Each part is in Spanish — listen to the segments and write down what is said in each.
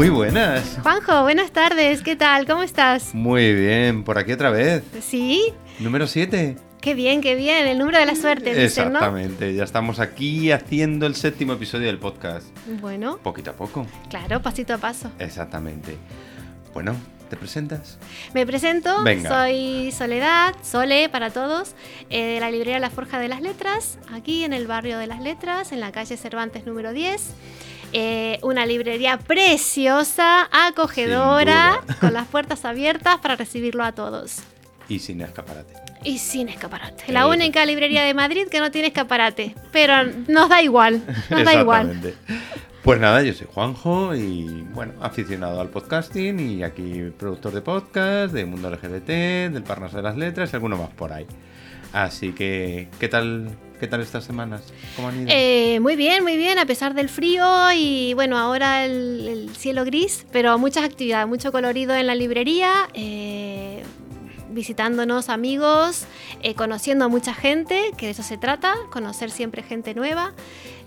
Muy buenas. Juanjo, buenas tardes, ¿qué tal? ¿Cómo estás? Muy bien, por aquí otra vez. ¿Sí? Número 7. Qué bien, qué bien, el número de la suerte, dicen, ¿no? Exactamente, ya estamos aquí haciendo el séptimo episodio del podcast. Bueno, Poquito a poco. claro, pasito a paso. Exactamente. Bueno, ¿te presentas? Me presento, Venga. soy Soledad, Sole para todos, eh, de la librería La Forja de las Letras, aquí en el barrio de las Letras, en la calle Cervantes número 10. Eh, una librería preciosa, acogedora, con las puertas abiertas para recibirlo a todos. Y sin escaparate. Y sin escaparate. La Eso. única librería de Madrid que no tiene escaparate. Pero nos da igual. Nos da igual. Pues nada, yo soy Juanjo y bueno, aficionado al podcasting y aquí productor de podcast, de Mundo LGBT, del Parnaso de las Letras y alguno más por ahí. Así que, ¿qué tal, qué tal estas semanas? ¿Cómo han ido? Eh, muy bien, muy bien, a pesar del frío y bueno, ahora el, el cielo gris, pero muchas actividades, mucho colorido en la librería, eh, visitándonos amigos, eh, conociendo a mucha gente, que de eso se trata, conocer siempre gente nueva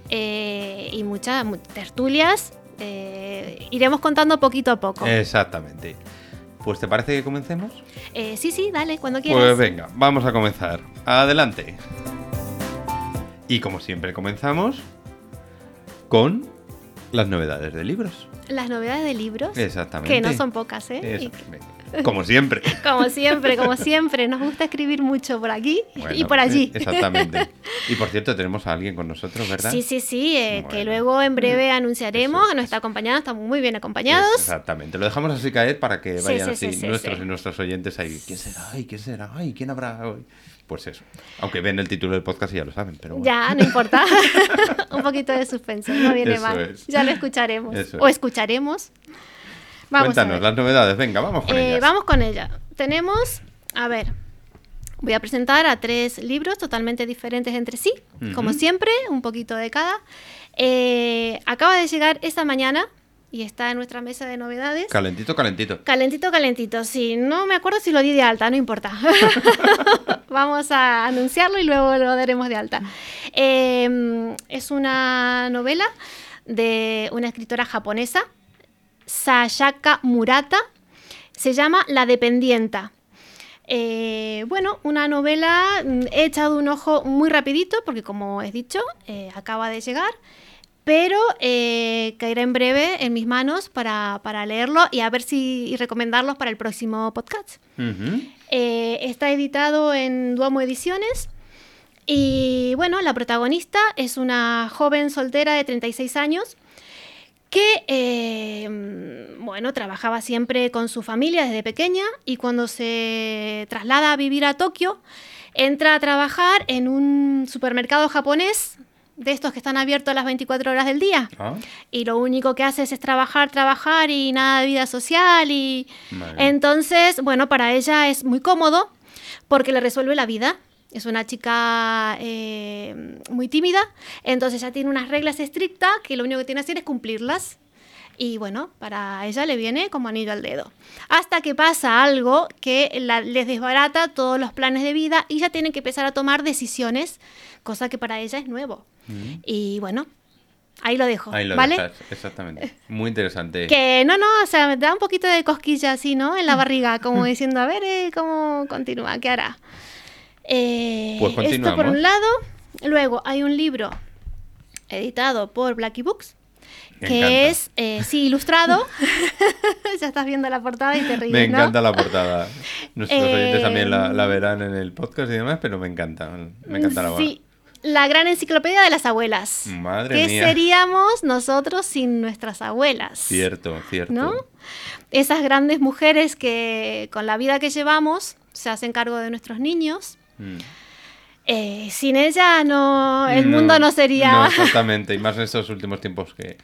eh, y muchas mu- tertulias. eh, iremos contando poquito a poco. Exactamente. Pues ¿te parece que comencemos? Eh, sí, sí, dale, cuando quieras. Pues venga, vamos a comenzar. Adelante. Y como siempre comenzamos con las novedades de libros. Las novedades de libros, Exactamente. que no son pocas, ¿eh? Exactamente. Como siempre. Como siempre, como siempre, nos gusta escribir mucho por aquí y Bueno, por allí. eh, Exactamente. Y por cierto, tenemos a alguien con nosotros, ¿verdad? Sí, sí, sí, eh, que Bueno. luego en breve anunciaremos, Eso es, nos está acompañando, estamos muy bien acompañados. Exactamente. Lo dejamos así caer para que Sí, vayan sí, así sí, sí, nuestros sí. y nuestros oyentes ahí. ¿Quién será? Ay, ¿quién será? Ay, ¿quién habrá hoy? Pues eso. Aunque ven el título del podcast y ya lo saben, pero bueno. Ya, no importa. Un poquito de suspenso, no viene Eso mal. es. Ya lo escucharemos. Eso O es. Vamos Cuéntanos las novedades. Venga, vamos con Eh, ellas. vamos con ella. Tenemos, a ver, voy a presentar a tres libros totalmente diferentes entre sí, como siempre, un poquito de cada. Eh, acaba de llegar esta mañana y está en nuestra mesa de novedades. Calentito, calentito. Calentito, calentito. Sí, no me acuerdo si lo di de alta, no importa. Vamos a anunciarlo y luego lo daremos de alta. Eh, es una novela de una escritora japonesa, Sayaka Murata. Se llama La Dependienta. Eh, bueno, una novela mm, he echado un ojo muy rapidito porque como he dicho, eh, acaba de llegar, pero eh, caerá en breve en mis manos para, para leerlo y a ver si y recomendarlos para el próximo podcast. Eh, está editado en Duomo Ediciones y bueno, la protagonista es una joven soltera de 36 años que, eh, mm, bueno, trabajaba siempre con su familia desde pequeña y cuando se traslada a vivir a Tokio, entra a trabajar en un supermercado japonés de estos que están abiertos las 24 horas del día. Ah, Y lo único que hace es trabajar, trabajar y nada de vida social y... vale. Entonces, bueno, para ella es muy cómodo porque le resuelve la vida. Es una chica eh, muy tímida, entonces ya tiene unas reglas estrictas que lo único que tiene que hacer es cumplirlas. Y bueno, para ella le viene como anillo al dedo. Hasta que pasa algo que la- les desbarata todos los planes de vida y ya tienen que empezar a tomar decisiones, cosa que para ella es nuevo. Mm. Y bueno, ahí lo dejo. Ahí lo ¿vale? dejas, exactamente. Muy interesante. Que no, no, o sea, me da un poquito de cosquilla así, ¿no? En la barriga, como diciendo, a ver, eh, ¿cómo continúa? ¿Qué hará? Eh, Pues esto por continuamos. un lado. Luego hay un libro editado por Blackie Books, Me que encanta. es, eh, sí, ilustrado. ya estás viendo la portada y te ríes, Me ¿no? encanta la portada. Nuestros Eh, oyentes también la, la verán en el podcast y demás, pero me encanta. Me encanta la Sí, la gran enciclopedia de las abuelas. Madre ¿Qué mía. seríamos nosotros sin nuestras abuelas? Cierto, cierto. ¿no? Esas grandes mujeres que con la vida que llevamos se hacen cargo de nuestros niños. Mm. Eh, sin ella no, el mundo no sería... No, exactamente. Y más en estos últimos tiempos que,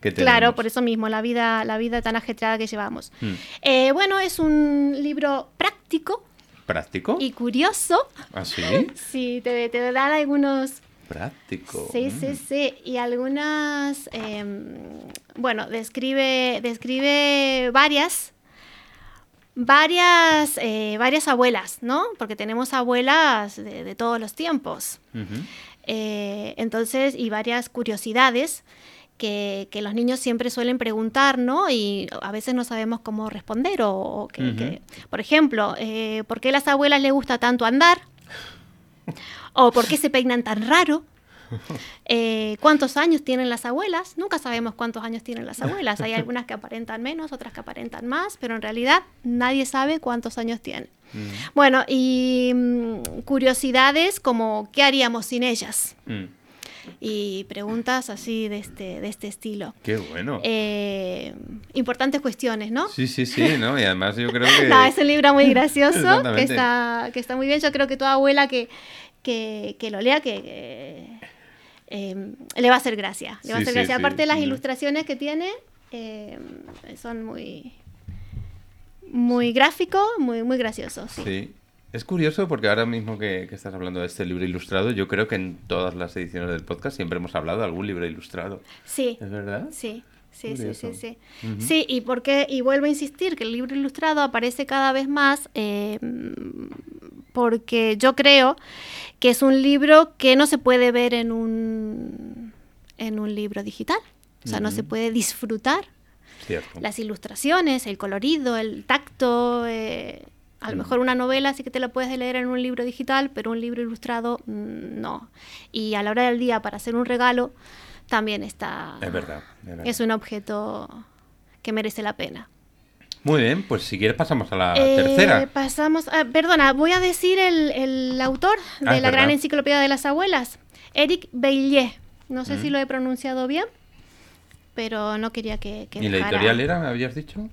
que tenemos. Claro, por eso mismo, la vida, la vida tan ajetreada que llevamos. Mm. Eh, bueno, es un libro práctico ¿Práctico? y curioso. ¿Ah, sí? Sí, te, te dan algunos... Práctico. Sí, Mm. sí, sí. Y algunas, em, bueno, describe, describe varias, varias, eh, varias abuelas, ¿no? Porque tenemos abuelas de, de todos los tiempos. Eh, entonces, y varias curiosidades que, que los niños siempre suelen preguntar, ¿no? Y a veces no sabemos cómo responder. O, o que, Ujú. que- por ejemplo, eh, ¿por qué a las abuelas les gusta tanto andar? ¿O por qué se peinan tan raro? Eh, ¿Cuántos años tienen las abuelas? Nunca sabemos cuántos años tienen las abuelas. Hay algunas que aparentan menos, otras que aparentan más, pero en realidad nadie sabe cuántos años tienen. Mm, Bueno, y mm, curiosidades como ¿qué haríamos sin ellas? mm. Y preguntas así de este, de este estilo. Qué bueno. Eh, importantes cuestiones, ¿no? Sí, sí, sí, ¿no? Y además yo creo que... No, es un libro muy gracioso, que está, que está muy bien. Yo creo que toda abuela que, que, que lo lea, que, que, eh, le va a hacer gracia. Le va a hacer gracia. sí, Aparte de las ilustraciones que tiene, eh, son muy, muy gráficos, muy, muy graciosos. Sí. Es curioso porque ahora mismo que, que estás hablando de este libro ilustrado, yo creo que en todas las ediciones del podcast siempre hemos hablado de algún libro ilustrado. Sí, ¿Es verdad? sí. Sí, sí, sí, sí. Sí, y porque, y vuelvo a insistir que el libro ilustrado aparece cada vez más eh, porque yo creo que es un libro que no se puede ver en un en un libro digital. O sea, no se puede disfrutar Cierto. las ilustraciones, el colorido, el tacto. eh, a lo Mm. mejor una novela sí que te la puedes leer en un libro digital, pero un libro ilustrado mm, no. Y a la hora del día para hacer un regalo también está... Es verdad. es verdad. Es un objeto que merece la pena. Muy bien, pues si quieres pasamos a la Eh, tercera. Pasamos, ah, perdona, voy a decir el, el autor de Ah, es la gran enciclopedia de las abuelas, Eric Baillet. No sé Mm. si lo he pronunciado bien, pero no quería que... que ¿Y la editorial era, me habías dicho?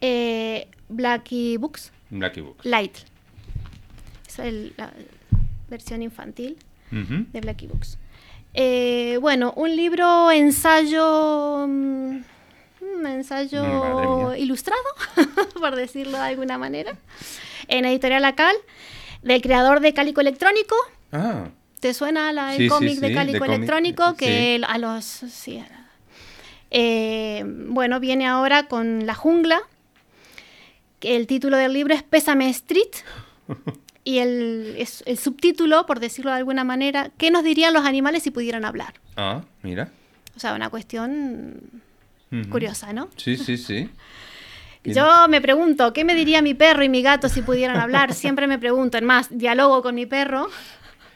Eh, Blackie Books, Blackie Books. Light. Es el- la versión infantil de Blackie Books. Eh, bueno, un libro ensayo. mm, Un ensayo mía. ilustrado, por decirlo de alguna manera. En Editorial Acal, del creador de Cálico Electrónico. Ah, ¿Te suena la, el Sí, cómic sí, de Cálico Electrónico? Que a los. eh, bueno, viene ahora con La Jungla. El título del libro es Pésame Street. Y el, es- el subtítulo, por decirlo de alguna manera, ¿qué nos dirían los animales si pudieran hablar? ah, mira. O sea, una cuestión Curiosa, ¿no? Sí, sí, sí. Yo me pregunto, ¿qué me diría mi perro y mi gato si pudieran hablar? Siempre me pregunto, en más, dialogo con mi perro.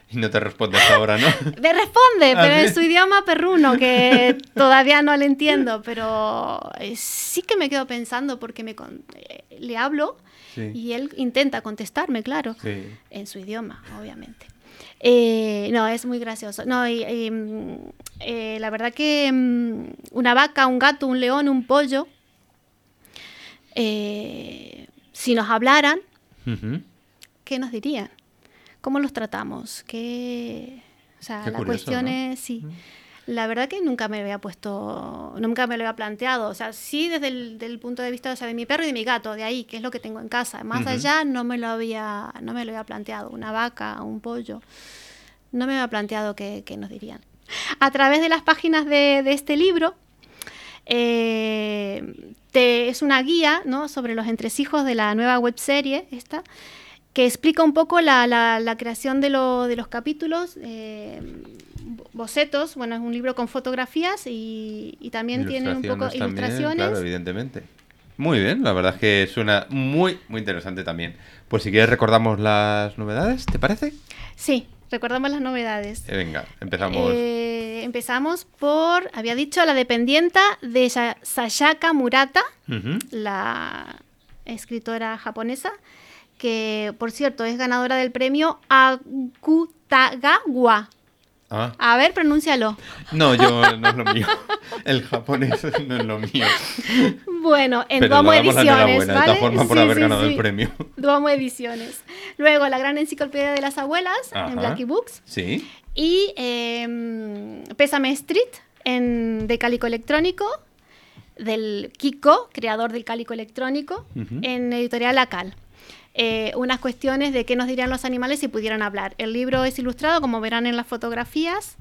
Y no te respondes ahora, ¿no? Me responde, ¿Ah, pero en su idioma perruno, que todavía no le entiendo, pero eh, sí que me quedo pensando porque me con- eh, le hablo Sí. y él intenta contestarme, claro, Sí. en su idioma, obviamente. Eh, no, es muy gracioso. No, y, y, mm, eh, la verdad que mm, una vaca, un gato, un león, un pollo, eh, si nos hablaran. ¿qué nos dirían? ¿Cómo los tratamos? ¿Qué... O sea, Qué la curioso, cuestión ¿no? es, sí. La verdad que nunca me lo había puesto, nunca me lo había planteado. O sea, sí desde el del punto de vista o sea, de mi perro y de mi gato, de ahí, que es lo que tengo en casa. Más allá no me lo había, no me lo había planteado. Una vaca, un pollo. No me había planteado qué, qué nos dirían. A través de las páginas de, de este libro, eh, te- es una guía ¿no? sobre los entresijos de la nueva webserie esta, que explica un poco la, la- la creación de, lo- de los capítulos, eh, bo- bocetos, bueno, es un libro con fotografías y, y también tiene un poco Ilustraciones también, ilustraciones. Claro, evidentemente. Muy bien, la verdad es que suena muy, muy interesante también. Pues si quieres recordamos las novedades, ¿te parece? Sí, recordamos las novedades. Eh, venga, empezamos. Eh, empezamos por, había dicho, la dependienta de Sa- Sayaka Murata, la escritora japonesa, que por cierto es ganadora del premio Akutagawa. Ah, A ver, pronúncialo. no, yo no es lo mío. El japonés no es lo mío. Bueno, en Pero Duomo Ediciones, de ¿vale? todas formas, por Sí, haber sí, ganado sí. el premio. Duomo Ediciones. Luego, la gran enciclopedia de las abuelas Ajá. en Blackie Books. Sí. Y eh, Pésame Street en, de Cálico Electrónico, del Kiko, creador del Cálico Electrónico, en Editorial Acal. Eh, unas cuestiones de qué nos dirían los animales si pudieran hablar. El libro es ilustrado, como verán en las fotografías,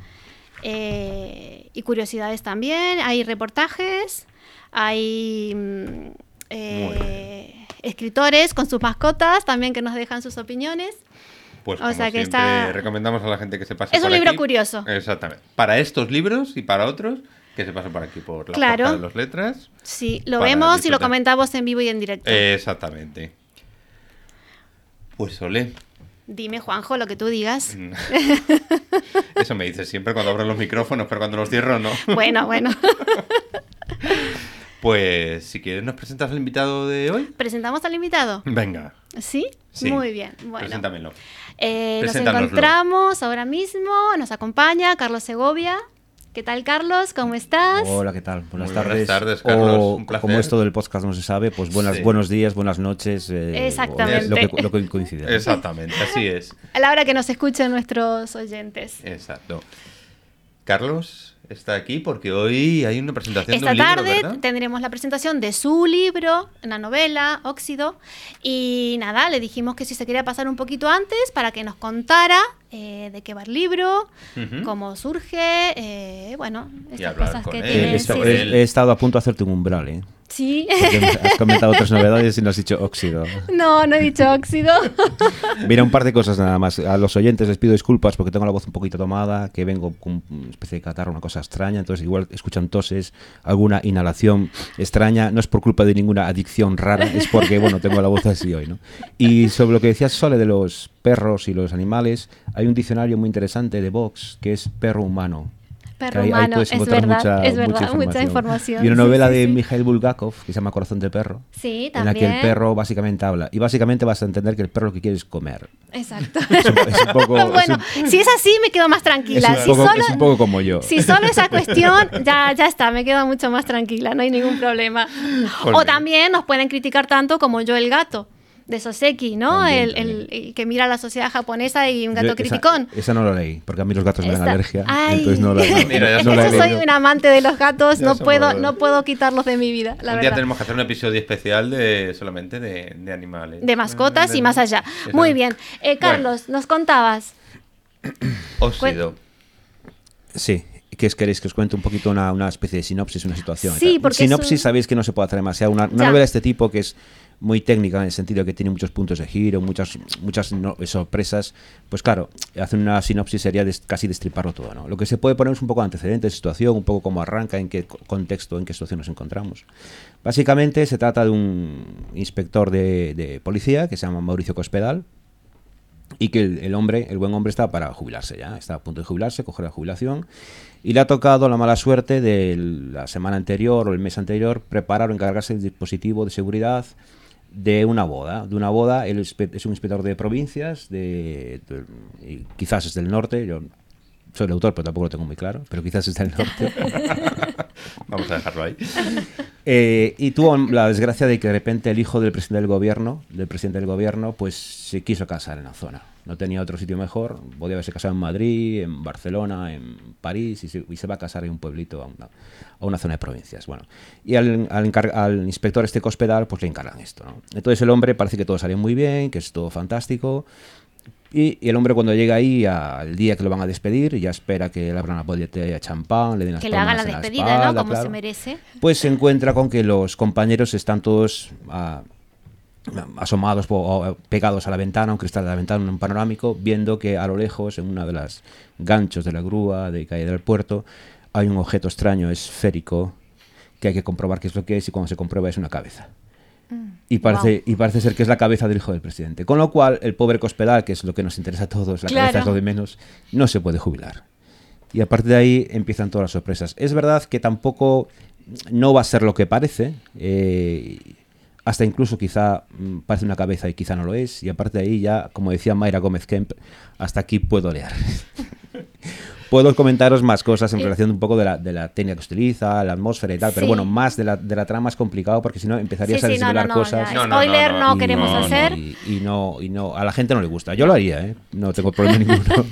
eh, y curiosidades también. Hay reportajes, hay mm, eh, escritores con sus mascotas también que nos dejan sus opiniones. Pues O como sea que está- recomendamos a la gente que se pase Es un por libro aquí. curioso. Exactamente. Para estos libros y para otros, que se pase por aquí por la Claro. de las letras. Sí, lo vemos y lo disfrutar. comentamos en vivo y en directo. Exactamente. Pues Ole, Dime, Juanjo, lo que tú digas. Mm. eso me dices siempre cuando abro los micrófonos, pero cuando los cierro no. Bueno, bueno. Pues si quieres nos presentas al invitado de hoy. ¿Presentamos al invitado? Venga, ¿Sí? Sí. Muy bien. Bueno, preséntamelo. eh, nos encontramos ahora mismo, nos acompaña Carlos Segovia. ¿Qué tal, Carlos? ¿Cómo estás? Hola, ¿qué tal? Buenas Muy tardes. buenas tardes, Carlos, O, un placer. como esto del podcast no se sabe, pues buenas, Sí. buenos días, buenas noches. eh, Exactamente. Lo que, lo que coincide. Exactamente, así es. A la hora que nos escuchen nuestros oyentes. Exacto. Carlos está aquí porque hoy hay una presentación Esta de un libro, tarde ¿verdad? tendremos la presentación de su libro, una novela, Óxido. Y nada, le dijimos que si se quería pasar un poquito antes para que nos contara eh, de qué va el libro, Ujú. cómo surge, eh, bueno, estas cosas que él, tiene. he, sí, he- él. he estado a punto de hacerte un umbral, ¿eh? Sí. Porque has comentado otras novedades y no has dicho óxido. no, no he dicho óxido. Mira, un par de cosas nada más. A los oyentes les pido disculpas porque tengo la voz un poquito tomada, que vengo con una especie de catarro, una cosa extraña, entonces igual escuchan toses, alguna inhalación extraña. No es por culpa de ninguna adicción rara, es porque, bueno, tengo la voz así hoy, ¿no? Y sobre lo que decías, Sole, de los perros y los animales, hay un diccionario muy interesante de Vox que es perro humano. Perro ahí- humano, es verdad, es verdad, mucha información. Y una novela sí, de sí. Mikhail Bulgakov que se llama Corazón de Perro. Sí, En la que el también. perro básicamente habla. Y básicamente vas a entender que el perro lo que quiere es comer. Exacto. Es un, es un poco, es bueno, un- si es así, me quedo más es tranquila. un si, poco, solo, es un poco como yo. si solo esa cuestión, ya, ya está, me quedo mucho más tranquila, no hay ningún problema. O también nos pueden criticar tanto como yo el gato de Soseki, ¿no? También, el, el- el que mira la sociedad japonesa y un gato Yo criticón. Esa, no la leí, porque a mí los gatos me dan alergia. Ay. Entonces no la, Mira, no que la he yo soy un amante de los gatos, Ya no puedo, no puedo quitarlos de mi vida, la un día tenemos que hacer un episodio especial de solamente de, de animales. De mascotas De- y más allá. Exacto. Muy bien. Eh, Carlos, nos contabas. Óxido. Sí. ¿Qué es, queréis que os cuente un poquito una, una especie de sinopsis, una situación? Sí, porque Sinopsis sabéis que no se puede hacer demasiado. Una, una novela de este tipo que es muy técnica en el sentido de que tiene muchos puntos de giro, muchas muchas sorpresas, pues claro, hacer una sinopsis sería des- casi destriparlo todo, ¿no? Lo que se puede poner es un poco de antecedentes, situación, un poco cómo arranca, en qué co- contexto, en qué situación nos encontramos. Básicamente se trata de un inspector de, de policía que se llama Mauricio Cospedal, y que el, el hombre, el buen hombre, está para jubilarse ya, está a punto de jubilarse, coger la jubilación, y le ha tocado la mala suerte de la semana anterior o el mes anterior preparar o encargarse del dispositivo de seguridad de una boda, de una boda, él es, un inspector de provincias, de, de- y quizás es del norte, yo soy el autor, pero tampoco lo tengo muy claro, pero quizás es del norte. Vamos a dejarlo ahí. Eh, y tuvo la desgracia de que de repente el hijo del presidente del gobierno, del presidente del gobierno, pues se quiso casar en la zona. No tenía otro sitio mejor. Podía haberse casado en Madrid, en Barcelona, en París, y se, y se va a casar en un pueblito a una, a una zona de provincias. Bueno, y al, al, al inspector este cospedal, pues le encargan esto. ¿no? Entonces el hombre parece que todo salió muy bien, que es todo fantástico. Y, y el hombre cuando llega ahí al día que lo van a despedir, ya espera que le abran la botella de champán, le den las Que le hagan la despedida, espalda, ¿no? Como claro se merece. pues se encuentra con que los compañeros están todos ah, asomados o, pegados a la ventana, un cristal de la ventana, en un panorámico, viendo que a lo lejos, en una de las ganchos de la grúa de calle del puerto, hay un objeto extraño esférico que hay que comprobar qué es lo que es y cuando se comprueba es una cabeza. Y parece, y parece ser que es la cabeza del hijo del presidente. Con lo cual, el pobre Cospedal, que es lo que nos interesa a todos, la cabeza es lo de menos, no se puede jubilar. Y a partir de ahí empiezan todas las sorpresas. Es verdad que tampoco no va a ser lo que parece. eh, hasta incluso quizá mm, parece una cabeza y quizá no lo es. Y aparte de ahí ya, como decía Mayra Gómez Kemp, hasta aquí puedo leer. Puedo comentaros más cosas en Eh, relación un poco de la, de la técnica que se utiliza, la atmósfera y tal, pero Sí. bueno, más de la, de la trama es complicado porque si no empezarías Sí, a sí, no, no, desvelar cosas. Spoiler no, no, no, queremos hacer. Y, y no, y no, a la gente no le gusta. Yo lo haría, ¿eh? No tengo problema ninguno.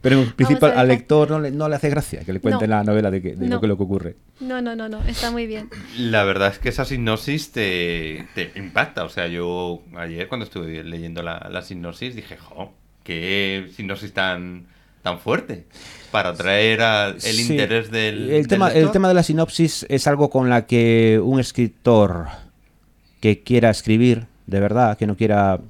Pero en principio al lector no le, no le hace gracia que le cuenten No. la novela de, que, de No. lo que lo que ocurre. No, no, no, no, está muy bien. La verdad es que esa sinopsis te, te impacta. O sea, yo ayer cuando estuve leyendo la, la sinopsis dije, jo, qué sinopsis tan, tan fuerte para atraer el Sí. interés del, el del tema el lector. tema de la sinopsis es algo con la que un escritor que quiera escribir de verdad que no quiera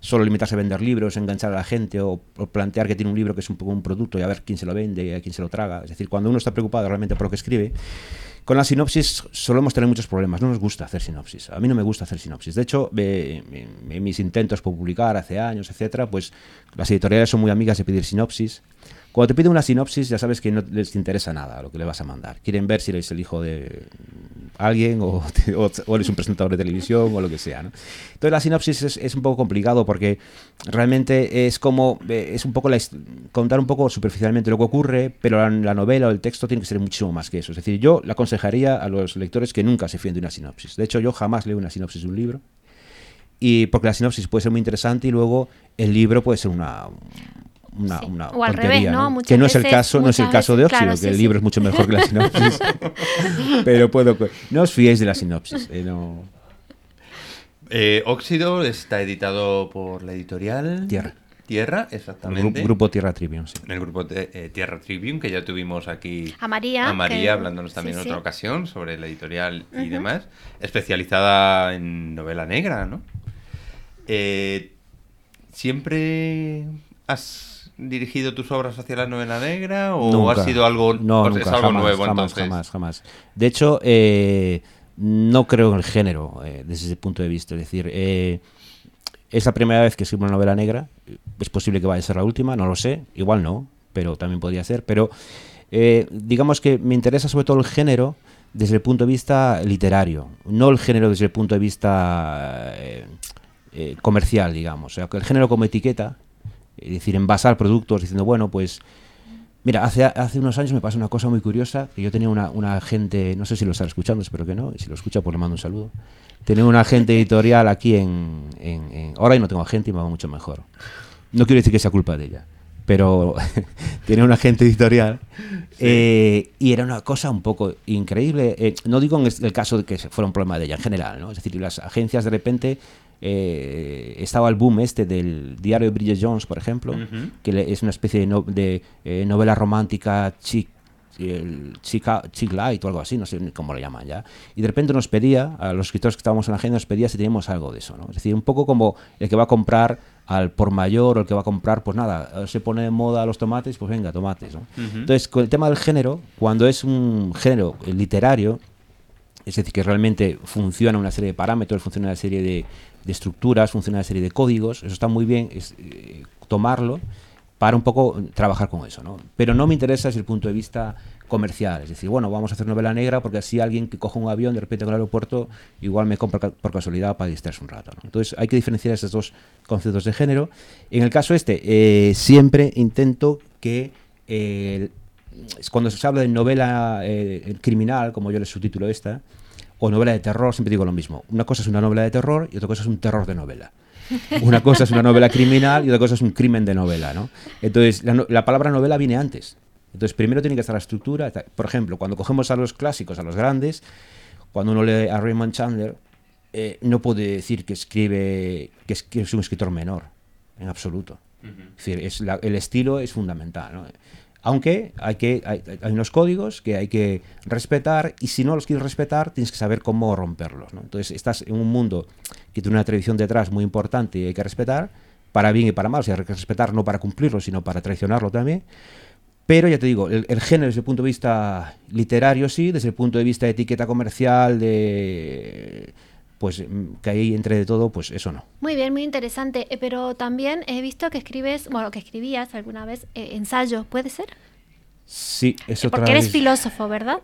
solo limitarse a vender libros, enganchar a la gente o, o plantear que tiene un libro que es un poco un producto y a ver quién se lo vende y a quién se lo traga. Es decir, cuando uno está preocupado realmente por lo que escribe, con la sinopsis solemos tener muchos problemas. No nos gusta hacer sinopsis. A mí no me gusta hacer sinopsis. De hecho, en mis intentos por publicar hace años, etcétera, pues las editoriales son muy amigas de pedir sinopsis. Cuando te piden una sinopsis, ya sabes que no les interesa nada lo que le vas a mandar. Quieren ver si eres el hijo de alguien o, eres un presentador de televisión o lo que sea. ¿no? Entonces, la sinopsis es, un poco complicado porque realmente es como eh, es un poco la contar un poco superficialmente lo que ocurre, pero la, la novela o el texto tiene que ser muchísimo más que eso. Es decir, yo le aconsejaría a los lectores que nunca se fíen de una sinopsis. De hecho, yo jamás leo una sinopsis de un libro. Y porque la sinopsis puede ser muy interesante y luego el libro puede ser una, una, Sí. una O al tontería, revés, ¿no? ¿no? Muchas que no es el veces- caso, no es el caso de Óxido, claro, que sí, el sí. libro es mucho mejor que la sinopsis. pero puedo, no os fiéis de la sinopsis. eh, no. Eh, Óxido está editado por la editorial Tierra. Tierra, El exactamente. gru- grupo Tierra Tribune, sí. En el grupo de, eh, Tierra Tribune, que ya tuvimos aquí A María, a María que- hablándonos también sí, en sí. otra ocasión sobre la editorial y demás, especializada en novela negra, ¿no? Eh, ¿Siempre has dirigido tus obras hacia la novela negra o Nunca. ha sido algo, no, nunca, es algo jamás, nuevo jamás, entonces? jamás, jamás. De hecho, eh, no creo en el género eh, desde ese punto de vista. Es decir, eh, es la primera vez que escribo una novela negra. Es posible que vaya a ser la última, no lo sé. Igual no, pero también podría ser. Pero eh, digamos que me interesa sobre todo el género desde el punto de vista literario, no el género desde el punto de vista comercial, digamos. O sea, que el género como etiqueta, es decir, envasar productos diciendo, bueno, pues Mira, hace, hace unos años me pasó una cosa muy curiosa, que yo tenía una, una agente, no sé si lo está escuchando, espero que no, y si lo escucha pues le mando un saludo. Tenía una agente editorial aquí en, en- en- Ahora ya no tengo agente y me va mucho mejor. No quiero decir que sea culpa de ella, pero tenía una agente editorial eh, y era una cosa un poco increíble. Eh, no digo en el caso de que fuera un problema de ella, en general, ¿no? Es decir, las agencias de repente... eh, estaba el boom este del diario de Bridget Jones, por ejemplo, Ujú. que le- es una especie de, no- de, eh, novela romántica chic, el chica, chic light o algo así, no sé cómo lo llaman ya. Y de repente nos pedía, a los escritores que estábamos en la agenda, nos pedía si teníamos algo de eso. ¿no? Es decir, un poco como el que va a comprar al por mayor o el que va a comprar, pues nada, se pone de moda los tomates, pues venga, tomates. ¿no? Entonces, con el tema del género, cuando es un género eh, literario, es decir, que realmente funciona una serie de parámetros, funciona una serie de, de estructuras, funciona una serie de códigos. Eso está muy bien, es, eh, tomarlo para un poco trabajar con eso, ¿no? Pero no me interesa desde el punto de vista comercial. Es decir, bueno, vamos a hacer novela negra porque así alguien que coja un avión de repente en el aeropuerto igual me compra por casualidad para distraerse un rato. ¿no? Entonces hay que diferenciar esos dos conceptos de género. En el caso este, eh, siempre intento que eh, cuando se habla de novela eh, criminal, como yo le subtitulo esta, o novela de terror, siempre digo lo mismo. Una cosa es una novela de terror y otra cosa es un terror de novela. Una cosa es una novela criminal y otra cosa es un crimen de novela, ¿no? Entonces, la, palabra novela viene antes. Entonces, primero tiene que estar la estructura. Por ejemplo, cuando cogemos a los clásicos, a los grandes, cuando uno lee a Raymond Chandler, eh, no puede decir que escribe que es, que es un escritor menor, en absoluto. Es decir, es la- el estilo es fundamental. ¿no? Aunque hay, que, hay, unos códigos que hay que respetar y si no los quieres respetar tienes que saber cómo romperlos. ¿no? Entonces estás en un mundo que tiene una tradición detrás muy importante y hay que respetar, para bien y para mal. O sea, hay que respetar no para cumplirlo, sino para traicionarlo también. Pero ya te digo, el, el género desde el punto de vista literario sí, desde el punto de vista de etiqueta comercial, de pues mm, que ahí entre de todo, pues eso no. Muy bien, muy interesante. Eh, pero también he visto que escribes, bueno, que escribías alguna vez eh, ensayos, ¿puede ser? Sí, eso Porque eres filósofo, ¿verdad?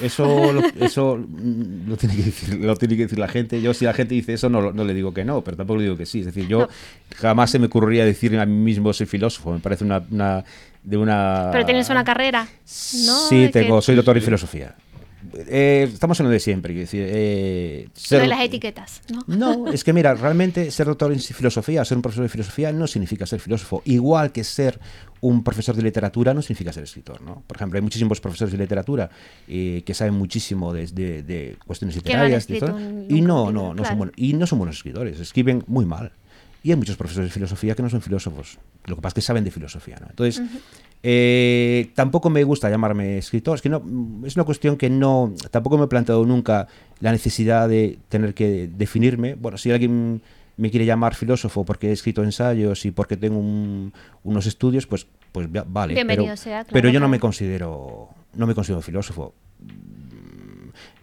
Eso, lo, eso lo, tiene que decir, lo tiene que decir la gente. Yo, si la gente dice eso, no, no le digo que no, pero tampoco le digo que sí. Es decir, yo No. jamás se me ocurriría decir a mí mismo soy filósofo. Me parece una. una- de una Pero tienes una carrera, ¿no? Sí, De que- tengo, soy doctor en filosofía. Eh, estamos en lo de siempre. quiero decir, eh, Lo ser- de las etiquetas, ¿no? no, es que mira, realmente ser doctor en filosofía, ser un profesor de filosofía no significa ser filósofo. Igual que ser un profesor de literatura no significa ser escritor, ¿no? Por ejemplo, hay muchísimos profesores de literatura eh, que saben muchísimo de, de- de cuestiones literarias de todo, un- y no, no, no son claro. buenos, y no son buenos escritores, escriben muy mal. Y hay muchos profesores de filosofía que no son filósofos. Lo que pasa es que saben de filosofía, ¿no? Entonces, eh, tampoco me gusta llamarme escritor. Es que no, es una cuestión que no, tampoco me he planteado nunca la necesidad de tener que definirme. Bueno, si alguien me quiere llamar filósofo porque he escrito ensayos y porque tengo un- unos estudios, pues, pues va- vale. Bienvenido pero, sea, claro, pero yo no me considero, no me considero filósofo.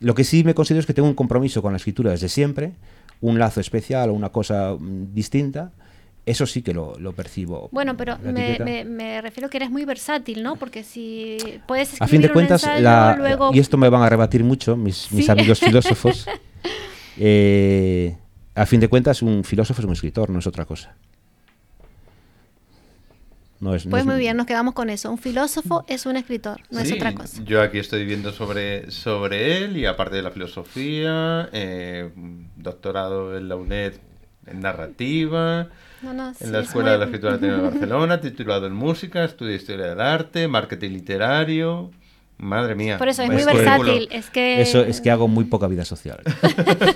Lo que sí me considero es que tengo un compromiso con la escritura desde siempre, un lazo especial o una cosa mm, distinta. Eso sí que lo, lo percibo. Bueno, pero me, me- me refiero que eres muy versátil, ¿no? Porque si puedes escribir a fin de un cuentas, ensayo, la- luego... y esto me van a rebatir mucho mis, mis Sí. amigos filósofos, eh, a fin de cuentas un filósofo es un escritor, no es otra cosa. No es, no Pues es- muy bien, nos quedamos con eso. Un filósofo es un escritor, no es otra cosa. Yo aquí estoy viendo sobre, sobre él y aparte de la filosofía, eh, doctorado en la UNED en narrativa, No, no, sí, en la es Escuela de la Escritura Latina de Barcelona, titulado en música, estudia historia del arte, marketing literario. Madre mía. Por eso es muy currículum. versátil. Es que Eso es que hago muy poca vida social.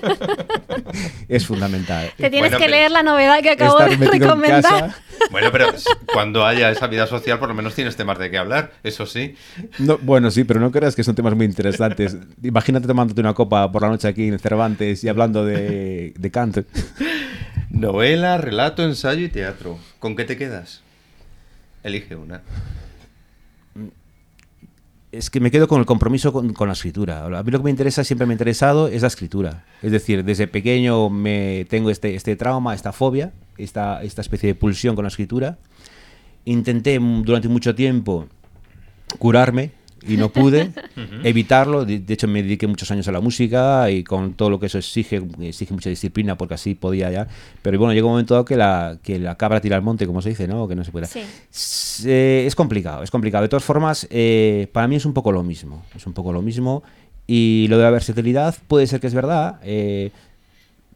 es fundamental. te tienes Bueno, que leer la novedad que acabo de recomendar. Bueno, pero cuando haya esa vida social, por lo menos tienes temas de qué hablar, eso sí. No, bueno, sí, pero no creas que son temas muy interesantes. Imagínate tomándote una copa por la noche aquí en Cervantes y hablando de, de Kant. Novela, relato, ensayo y teatro. ¿Con qué te quedas? Elige una. Es que me quedo con el compromiso con, la escritura. A mí lo que me interesa, siempre me ha interesado, es la escritura. Es decir, desde pequeño me tengo este, este trauma, esta fobia, esta, especie de pulsión con la escritura. Intenté durante mucho tiempo curarme y no pude evitarlo. De, de hecho, me dediqué muchos años a la música y con todo lo que eso exige, exige mucha disciplina porque así podía ya. Pero bueno, llegó un momento dado que la, que la cabra tira al monte, como se dice, ¿no? Que no se pueda. Sí. S- eh, es complicado, es complicado. De todas formas, eh, para mí es un poco lo mismo. Es un poco lo mismo. Y lo de la versatilidad puede ser que es verdad, eh,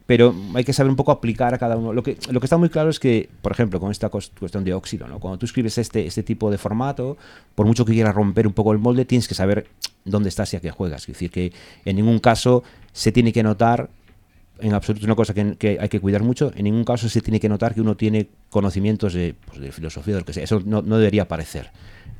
pero hay que saber un poco aplicar a cada uno. Lo que, lo que está muy claro es que, por ejemplo, con esta cuestión de óxido, ¿no? cuando tú escribes este, este tipo de formato, por mucho que quieras romper un poco el molde, tienes que saber dónde estás y a qué juegas. Es decir, que en ningún caso se tiene que notar en absoluto una cosa que, que hay que cuidar mucho. En ningún caso se tiene que notar que uno tiene conocimientos de, pues, de filosofía, de lo que sea. Eso no, no debería aparecer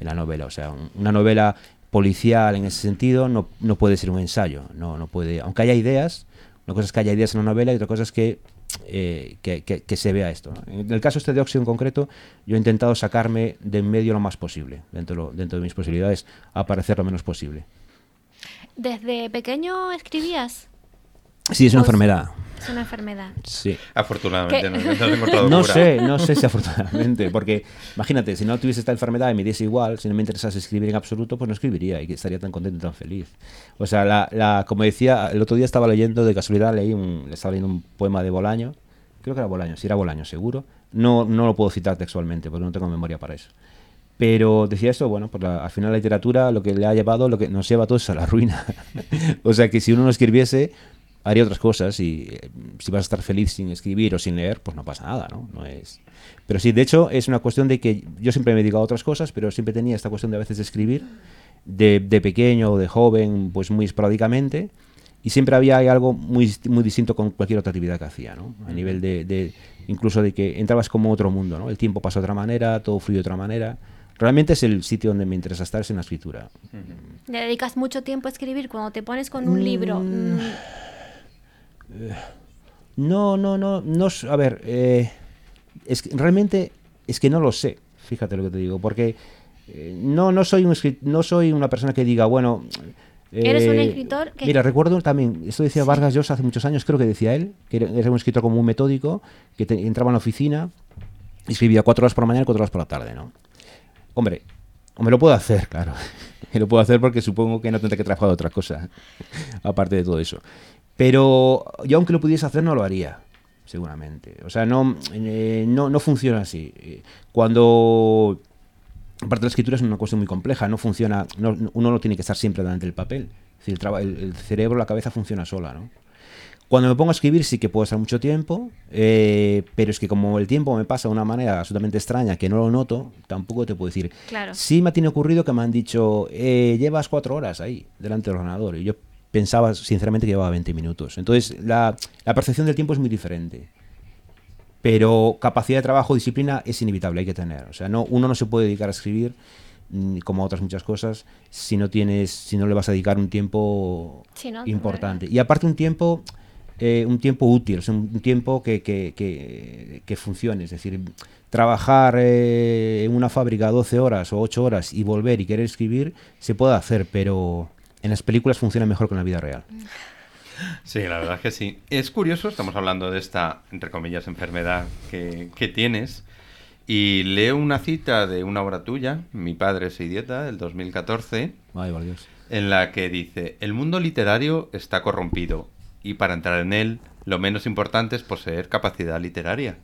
en la novela. O sea, un- una novela policial en ese sentido no, no puede ser un ensayo. No, no puede, aunque haya ideas, una cosa es que haya ideas en una novela y otra cosa es que, eh, que, se vea esto. En el caso este de Óxido en concreto, yo he intentado sacarme de en medio lo más posible, dentro, dentro de mis posibilidades, aparecer lo menos posible. ¿Desde pequeño escribías? Sí, es una Pues- enfermedad. Es una enfermedad. Sí. Afortunadamente, ¿Qué? no, no No sé, no sé si afortunadamente, porque imagínate, si no tuviese esta enfermedad y me diese igual, si no me interesase escribir en absoluto, pues no escribiría y estaría tan contento y tan feliz. O sea, la, la- como decía, el otro día estaba leyendo, de casualidad leí un, estaba leyendo un poema de Bolaño, creo que era Bolaño, sí era Bolaño, seguro. No, no lo puedo citar textualmente porque no tengo memoria para eso. Pero decía esto, bueno, pues la- al final la literatura lo que le ha llevado, lo que nos lleva a todos es a la ruina. o sea que si uno no escribiese, haría otras cosas y eh, si vas a estar feliz sin escribir o sin leer, pues no pasa nada, ¿no? no es... Pero sí, de hecho, es una cuestión de que yo siempre me he dedicado a otras cosas, pero siempre tenía esta cuestión de a veces de escribir, de, de pequeño o de joven, pues muy esporádicamente, y siempre había algo muy, muy distinto con cualquier otra actividad que hacía, ¿no? A nivel de, de- incluso de que entrabas como otro mundo, ¿no? El tiempo pasa de otra manera, todo fluye de otra manera. Realmente es el sitio donde me interesa estar, es en la escritura. ¿Le dedicas mucho tiempo a escribir cuando te pones con un libro? mm, No, no, no, no, s- a ver, eh, es que realmente es que no lo sé, fíjate lo que te digo, porque eh, no, no soy un no soy una persona que diga, bueno, Eres un eh, escritor que- Mira, recuerdo también, esto decía Vargas Llosa hace muchos años, creo que decía él, que era, un escritor como un metódico, que te- entraba en la oficina, y escribía cuatro horas por la mañana y cuatro horas por la tarde, ¿no? Hombre, me lo puedo hacer, claro. Me lo puedo hacer porque supongo que no tendré que trabajar de otra cosa, aparte de todo eso. Pero yo aunque lo pudiese hacer, no lo haría, seguramente. O sea, no, eh, no, no funciona así. Cuando... Aparte la escritura es una cuestión muy compleja, no funciona, no- no- uno no tiene que estar siempre delante del papel. Es decir, el, traba- el- el cerebro, la cabeza funciona sola, ¿no? Cuando me pongo a escribir sí que puedo estar mucho tiempo, eh, pero es que como el tiempo me pasa de una manera absolutamente extraña que no lo noto, tampoco te puedo decir. Claro. Sí me tiene ocurrido que me han dicho, eh, llevas cuatro horas ahí, delante del ordenador, y yo pensaba sinceramente que llevaba 20 minutos. Entonces la, la percepción del tiempo es muy diferente. Pero capacidad de trabajo, disciplina es inevitable, hay que tener. O sea, no, uno no se puede dedicar a escribir, mm, como a otras muchas cosas, si no tienes, si no le vas a dedicar un tiempo Sí, ¿no? importante. Y aparte un tiempo eh, un tiempo útil, es un tiempo que, que, que, que funcione. Es decir, trabajar eh, en una fábrica 12 horas o 8 horas y volver y querer escribir, se puede hacer, pero en las películas funciona mejor que en la vida real. Sí, la verdad es que sí. Es curioso, estamos hablando de esta, entre comillas, enfermedad que, que tienes. Y leo una cita de una obra tuya, Mi padre es idiota, del 2014, Ay, por Dios. en la que dice, el mundo literario está corrompido y para entrar en él lo menos importante es poseer capacidad literaria.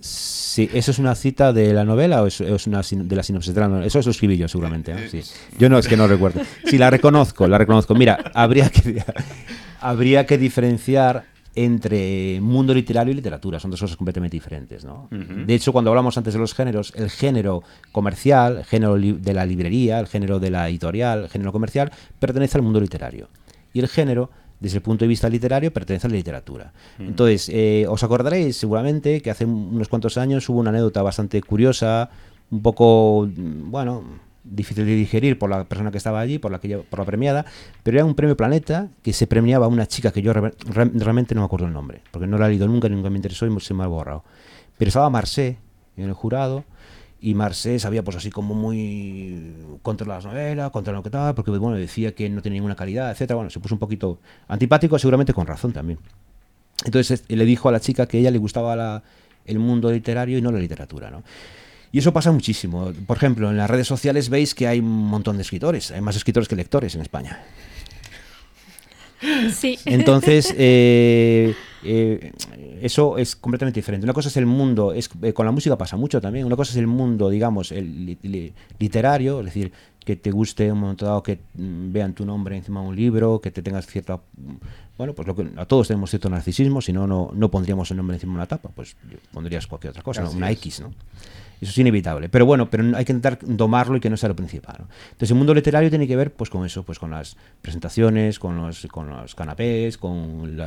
Sí, ¿eso es una cita de la novela o es, es una sin- de la sinopsis de la novela? Eso lo escribí yo seguramente. ¿eh? Sí. Yo no, es que no recuerdo. Sí, la reconozco, la reconozco. Mira, habría que, habría que diferenciar entre mundo literario y literatura. Son dos cosas completamente diferentes, ¿no? De hecho, cuando hablamos antes de los géneros, el género comercial, el género de la librería, el género de la editorial, el género comercial, pertenece al mundo literario. Y el género, desde el punto de vista literario, pertenece a la literatura. Entonces, eh, os acordaréis seguramente que hace unos cuantos años hubo una anécdota bastante curiosa, un poco, mm, bueno, difícil de digerir por la persona que estaba allí, por la, que, ella- por la premiada, pero era un premio Planeta que se premiaba a una chica que yo re- re- realmente no me acuerdo el nombre, porque no la he leído nunca, nunca me interesó y se me ha borrado. Pero estaba Marcé en el jurado y Marcé sabía pues así como muy contra las novelas, contra lo que tal, porque bueno, decía que no tenía ninguna calidad, etcétera. Bueno, se puso un poquito antipático, seguramente con razón también. Entonces le dijo a la chica que a ella le gustaba la- el mundo literario y no la literatura, ¿no? Y eso pasa muchísimo. Por ejemplo, en las redes sociales veis que hay un montón de escritores, hay más escritores que lectores en España. Sí. Entonces, eh, eh, eso es completamente diferente. Una cosa es el mundo, es, eh, con la música pasa mucho también, una cosa es el mundo, digamos, el li- li- literario, es decir, que te guste un momento dado que mm, vean tu nombre encima de un libro, que te tengas cierta... mm, Bueno, pues lo que, a todos tenemos cierto narcisismo, si no, no, no pondríamos el nombre encima de una tapa, pues pondrías cualquier otra cosa, una. X, ¿no? Eso es inevitable. Pero bueno, pero hay que intentar domarlo y que no sea lo principal. Entonces, el mundo literario tiene que ver pues con eso, pues con las presentaciones, con los, con los canapés, con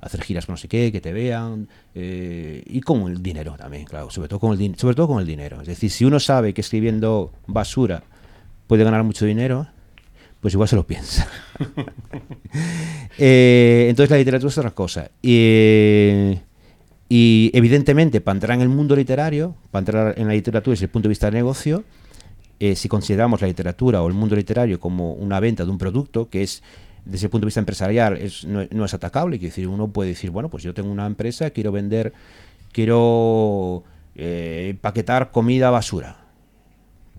hacer giras con no sé qué, que te vean, eh, y con el dinero también, claro, sobre todo con el, sobre todo con el dinero. Es decir, si uno sabe que escribiendo basura puede ganar mucho dinero, pues igual se lo piensa. Eh, entonces la literatura es otra cosa. Y, y evidentemente, para entrar en el mundo literario, para entrar en la literatura desde el punto de vista de negocio, eh, si consideramos la literatura o el mundo literario como una venta de un producto, que es desde el punto de vista empresarial es, no, no es atacable, quiero decir, uno puede decir, bueno, pues yo tengo una empresa, quiero vender, quiero eh, paquetar comida basura,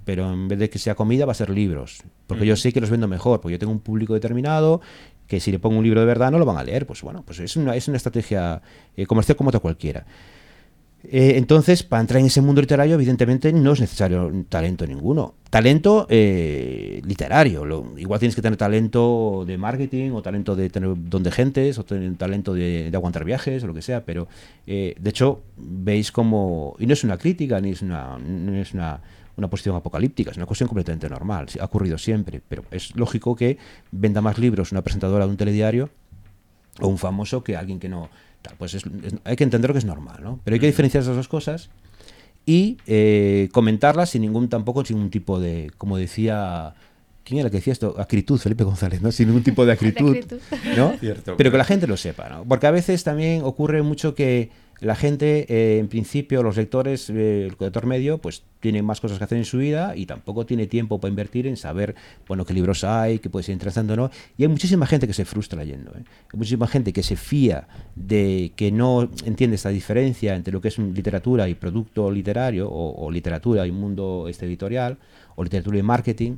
pero en vez de que sea comida va a ser libros, porque yo sé que los vendo mejor, porque yo tengo un público determinado que si le pongo un libro de verdad no lo van a leer, pues bueno, pues es una, es una estrategia eh, comercial como otra cualquiera. Eh, entonces, para entrar en ese mundo literario, evidentemente no es necesario talento ninguno. Talento eh, literario. Igual tienes que tener talento de marketing, o talento de tener don de gentes, o tener talento de, de aguantar viajes, o lo que sea. Pero, eh, de hecho, veis como. Y no es una crítica, ni es una, no es una, una posición apocalíptica, es una cuestión completamente normal. Ha ocurrido siempre. Pero es lógico que venda más libros una presentadora de un telediario o un famoso que alguien que no tal pues es- es- hay que entender que es normal no pero hay que diferenciar esas dos cosas y eh, comentarlas sin ningún tampoco sin ningún tipo de como decía quién era el que decía esto acritud Felipe González no sin ningún tipo de acritud, acritud. no Cierto. pero que la gente lo sepa no porque a veces también ocurre mucho que la gente eh, en principio los lectores eh, el lector medio pues tiene más cosas que hacer en su vida y tampoco tiene tiempo para invertir en saber bueno qué libros hay qué puede ser interesante o no y hay muchísima gente que se frustra leyendo ¿eh? hay muchísima gente que se fía de que no entiende esta diferencia entre lo que es literatura y producto literario o, o literatura y mundo este editorial o literatura y marketing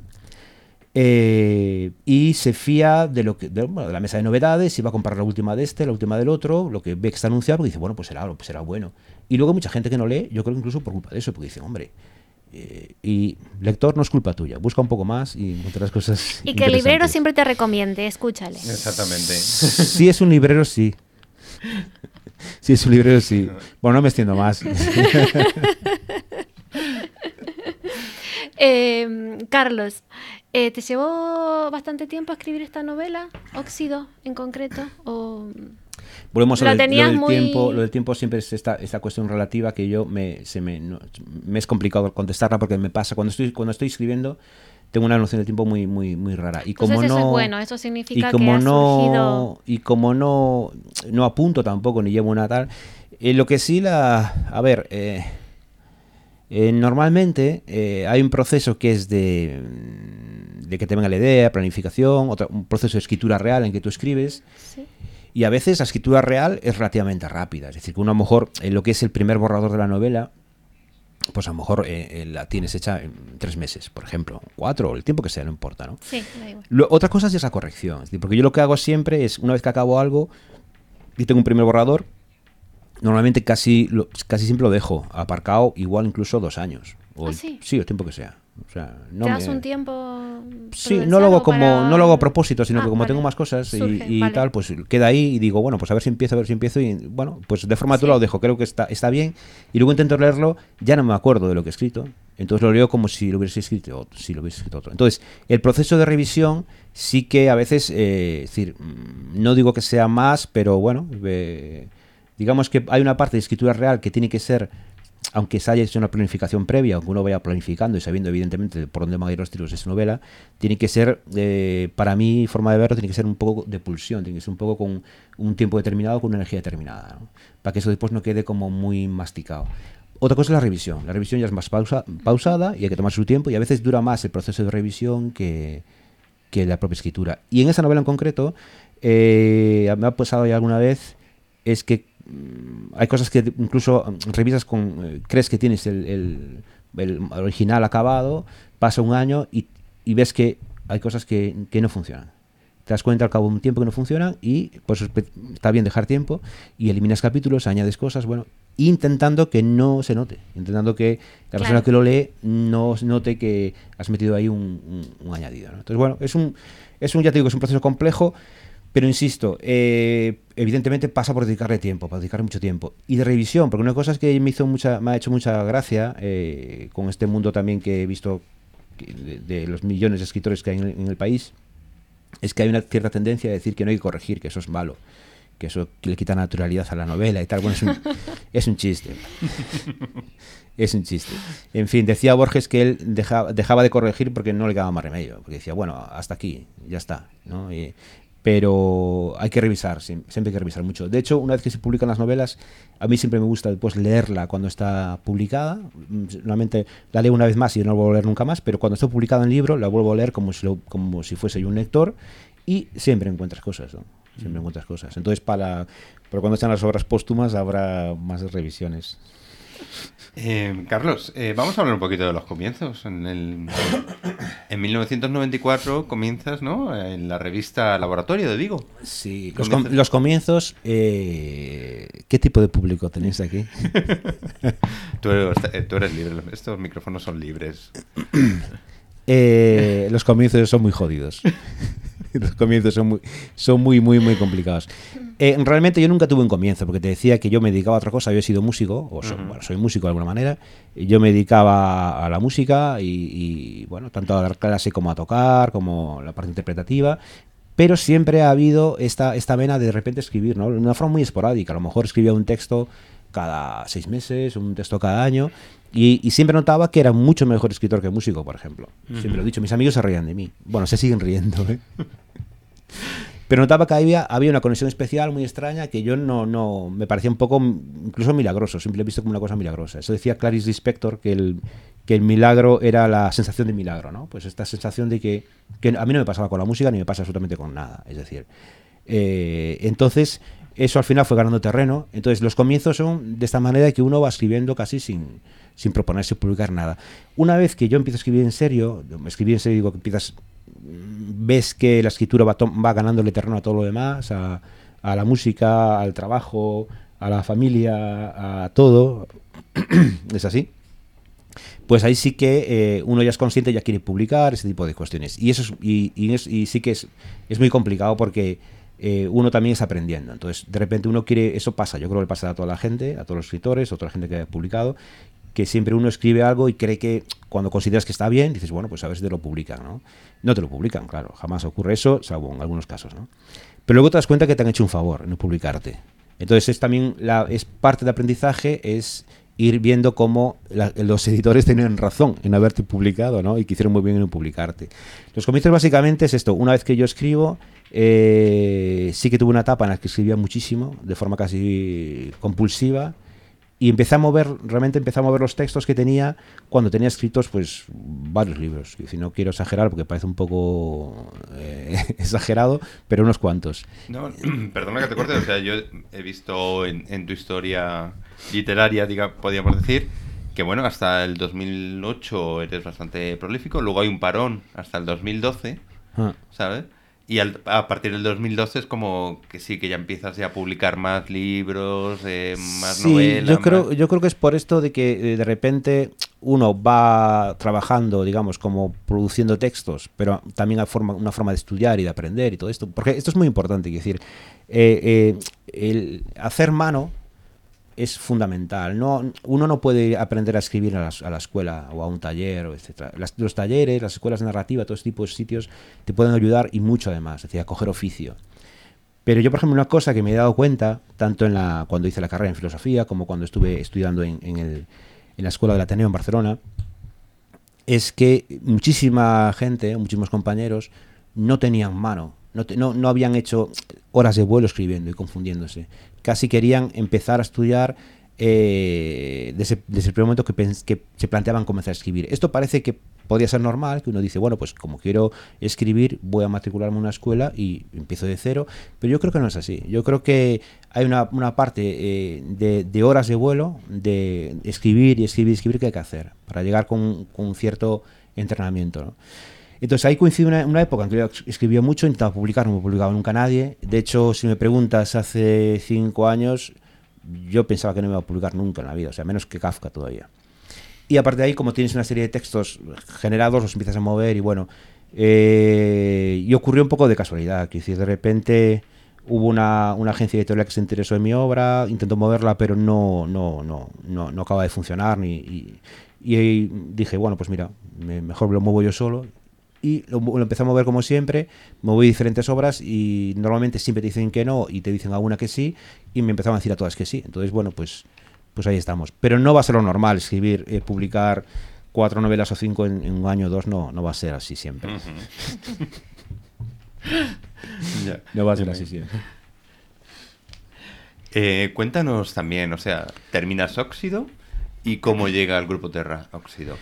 eh, y se fía de lo que de, bueno, de la mesa de novedades y va a comprar la última de este, la última del otro, lo que ve que está anunciado, porque dice, bueno, pues será, pues será bueno. Y luego hay mucha gente que no lee, yo creo que incluso por culpa de eso, porque dice, hombre, eh, y lector no es culpa tuya, busca un poco más y encontrarás cosas. Y que el librero siempre te recomiende, escúchale. Exactamente. Si es un librero, sí. Si es un librero, sí. Bueno, no me extiendo más. Eh, Carlos, eh, ¿te llevó bastante tiempo a escribir esta novela, Óxido en concreto? O... Volvemos a Lo del- lo tenías del muy- tiempo. Lo del tiempo siempre es esta, esta cuestión relativa que yo me, se me, no- me es complicado contestarla porque me pasa cuando estoy, cuando estoy escribiendo. tengo una noción del tiempo muy, muy, muy rara. Y Entonces como eso no, es bueno, eso significa y como que no surgido... y como no no apunto tampoco ni llevo una tal eh, lo que sí la a ver eh, eh, normalmente eh, hay un proceso que es de, mm, de que te venga la idea, planificación, otro, un proceso de escritura real en que tú escribes Sí. y a veces la escritura real es relativamente rápida. Es decir, que uno a lo mejor en lo que es el primer borrador de la novela, pues a lo mejor eh, la tienes hecha en tres meses, por ejemplo, cuatro, o el tiempo que sea, no importa, ¿no? Sí, da igual. Lo- otra cosa es la corrección. Es decir, porque yo lo que hago siempre es, una vez que acabo algo y tengo un primer borrador, normalmente casi, lo- casi siempre lo dejo aparcado, igual incluso dos años. O ¿Ah, el- sí? el tiempo que sea. O sea, no ¿Te me- das un tiempo Sí, no lo hago como, para- no lo hago a propósito, sino Ah, que como vale. tengo más cosas y, Surge, y vale. tal, pues queda ahí y digo, bueno, pues a ver si empiezo, a ver si empiezo y bueno, pues de forma Sí. tú lo dejo, creo que está, está bien y luego intento leerlo, ya no me acuerdo de lo que he escrito, entonces lo leo como si lo hubiese escrito otro, si lo hubiese escrito otro. Entonces, el proceso de revisión sí que a veces, eh, es decir, mm, no digo que sea más, pero bueno, eh, digamos que hay una parte de escritura real que tiene que ser aunque se haya hecho una planificación previa, aunque uno vaya planificando y sabiendo evidentemente por dónde van a ir los tiros de esa novela, tiene que ser, eh, para mí, forma de verlo, tiene que ser un poco de pulsión, tiene que ser un poco con un tiempo determinado, con una energía determinada, para que eso después no quede como muy masticado. Otra cosa es la revisión. La revisión ya es más pausa- pausada y hay que tomar su tiempo y a veces dura más el proceso de revisión que, que la propia escritura. Y en esa novela en concreto, eh, me ha pasado ya alguna vez, es que hay cosas que incluso mm, revisas con, eh, crees que tienes el, el- el original acabado, pasa un año y, y ves que hay cosas que, que no funcionan. Te das cuenta al cabo de un tiempo que no funcionan y pues está bien dejar tiempo y eliminas capítulos, añades cosas, bueno, intentando que no se note, intentando que la persona que lo lee no note que has metido ahí un, un- un añadido. ¿no? Entonces, bueno, es un, es un, ya te digo, es un proceso complejo, pero insisto, eh, evidentemente pasa por dedicarle tiempo, por dedicarle mucho tiempo. Y de revisión, porque una cosa es que me, hizo mucha, me ha hecho mucha gracia eh, con este mundo también que he visto de, de los millones de escritores que hay en el- en el país, es que hay una cierta tendencia a decir que no hay que corregir, que eso es malo, que eso le quita naturalidad a la novela y tal. Bueno, es un, es un chiste. Es un chiste. En fin, decía Borges que él deja- dejaba de corregir porque no le quedaba más remedio. Porque decía, bueno, hasta aquí, ya está. ¿no? Y- pero hay que revisar, siem- siempre hay que revisar mucho. De hecho, una vez que se publican las novelas, a mí siempre me gusta después leerla cuando está publicada. Mm, Normalmente la leo una vez más y no la vuelvo a leer nunca más, pero cuando está publicada en libro la vuelvo a leer como si, lo- como si fuese yo un lector y siempre encuentras cosas. ¿no? Siempre encuentras cosas. Entonces, para, para cuando estén las obras póstumas habrá más revisiones. Eh, Carlos, eh, vamos a hablar un poquito de los comienzos. En, el, en 1994 comienzas, ¿no? En la revista Laboratorio de Vigo. Sí, los, Comienzos. com- los comienzos, eh, ¿qué tipo de público tenéis aquí? Tú eres, tú eres libre, estos micrófonos son libres. Los comienzos son muy jodidos. los comienzos son muy, son muy, muy, muy complicados. Eh, realmente yo nunca tuve un comienzo, porque te decía que yo me dedicaba a otra cosa, yo he sido músico, o so- bueno, soy músico de alguna manera, y yo me dedicaba a la música y, y, bueno, tanto a dar clase como a tocar, como la parte interpretativa, pero siempre ha habido esta, esta vena de de repente escribir, ¿no? De una forma muy esporádica, a lo mejor escribía un texto cada seis meses, un texto cada año, y, y siempre notaba que era mucho mejor escritor que músico, por ejemplo. Siempre lo he dicho, mis amigos se reían de mí. Bueno, se siguen riendo, ¿eh? Pero notaba que había, había una conexión especial muy extraña que yo no, no me parecía un poco incluso milagroso, siempre he visto como una cosa milagrosa. Eso decía Clarice Lispector que el, que el milagro era la sensación de milagro, ¿no? Pues esta sensación de que, que a mí no me pasaba con la música ni me pasa absolutamente con nada. Es decir, eh, entonces eso al final fue ganando terreno. Entonces los comienzos son de esta manera que uno va escribiendo casi sin, sin proponerse publicar nada. Una vez que yo empiezo a escribir en serio, escribir en serio digo que empiezas mm, ves que la escritura va, va ganándole terreno a todo lo demás, a, la música, al trabajo, a la familia, a todo. es así. Pues ahí sí que eh, uno ya es consciente, ya quiere publicar, ese tipo de cuestiones. Y eso es- y, y es- y sí que es, es muy complicado porque eh, uno también está aprendiendo. Entonces, de repente uno quiere, eso pasa, yo creo que pasa a toda la gente, a todos los escritores, a toda la gente que ha publicado, que siempre uno escribe algo y cree que cuando consideras que está bien, dices, bueno, pues a ver te lo publican, ¿no? No te lo publican, claro, jamás ocurre eso, salvo en algunos casos, ¿no? Pero luego te das cuenta que te han hecho un favor en publicarte. Entonces es también la, es parte de aprendizaje, es ir viendo cómo la- los editores tenían razón en haberte publicado, ¿no? Y que hicieron muy bien en publicarte. Los comienzos básicamente es esto, una vez que yo escribo, eh, sí que tuve una etapa en la que escribía muchísimo, de forma casi compulsiva, y empecé a mover, realmente empecé a mover los textos que tenía cuando tenía escritos pues varios libros. Y si no quiero exagerar porque parece un poco eh, exagerado, pero unos cuantos. No, perdona que te corte, o sea, yo he visto en, en tu historia literaria, diga, podríamos decir, que bueno, hasta el 2008 eres bastante prolífico, luego hay un parón hasta el 2012, Ah. ¿sabes? Y al- a partir del 2012 es como que sí, que ya empiezas ya a publicar más libros, eh, más Sí, novelas. yo creo, más- yo creo que es por esto de que eh, de repente uno va trabajando, digamos, como produciendo textos, pero también hay forma, una forma de estudiar y de aprender y todo esto. Porque esto es muy importante, decir, eh, eh, el hacer mano es fundamental. No, uno no puede aprender a escribir a la, a la escuela o a un taller. Las- los talleres, las escuelas de narrativa, todo este tipo de sitios te pueden ayudar y mucho además, es decir, a coger oficio. Pero yo, por ejemplo, una cosa que me he dado cuenta, tanto en la, cuando hice la carrera en filosofía como cuando estuve estudiando en, en el- en la Escuela del Ateneo en Barcelona, es que muchísima gente, muchísimos compañeros, no tenían mano, no, te- no, no habían hecho horas de vuelo escribiendo y confundiéndose. Casi querían empezar a estudiar eh, desde, desde el primer momento que, que se planteaban comenzar a escribir. Esto parece que podría ser normal, que uno dice, bueno, pues como quiero escribir, voy a matricularme en una escuela y empiezo de cero, pero yo creo que no es así. Yo creo que hay una, una parte eh, de, horas de vuelo, de escribir y escribir y escribir que hay que hacer para llegar con, con un cierto entrenamiento. Entonces ahí coincide una, una época en que yo escribía mucho, intentaba publicar, no me publicaba nunca nadie. De hecho, si me preguntas hace cinco años, yo pensaba que no me iba a publicar nunca en la vida, o sea, menos que Kafka todavía. Y aparte de ahí, como tienes una serie de textos generados, los empiezas a mover y bueno, eh, y ocurrió un poco de casualidad, que de repente hubo una, una agencia editorial que se interesó en mi obra, intentó moverla, pero no, no, no, no, no acaba de funcionar. Ni, y, y dije, bueno, pues mira, me- mejor lo muevo yo solo. Y lo, lo empecé a mover como siempre, moví diferentes obras y normalmente siempre te dicen que no y te dicen alguna que sí y me empezaban a decir a todas que sí. Entonces, bueno, pues, pues ahí estamos. Pero no va a ser lo normal escribir, eh, publicar cuatro novelas o cinco en, en un año o dos, no, no va a ser así siempre. No va a ser así siempre. Eh, cuéntanos también, o sea, terminas Óxido y cómo llega al grupo Terra Óxido.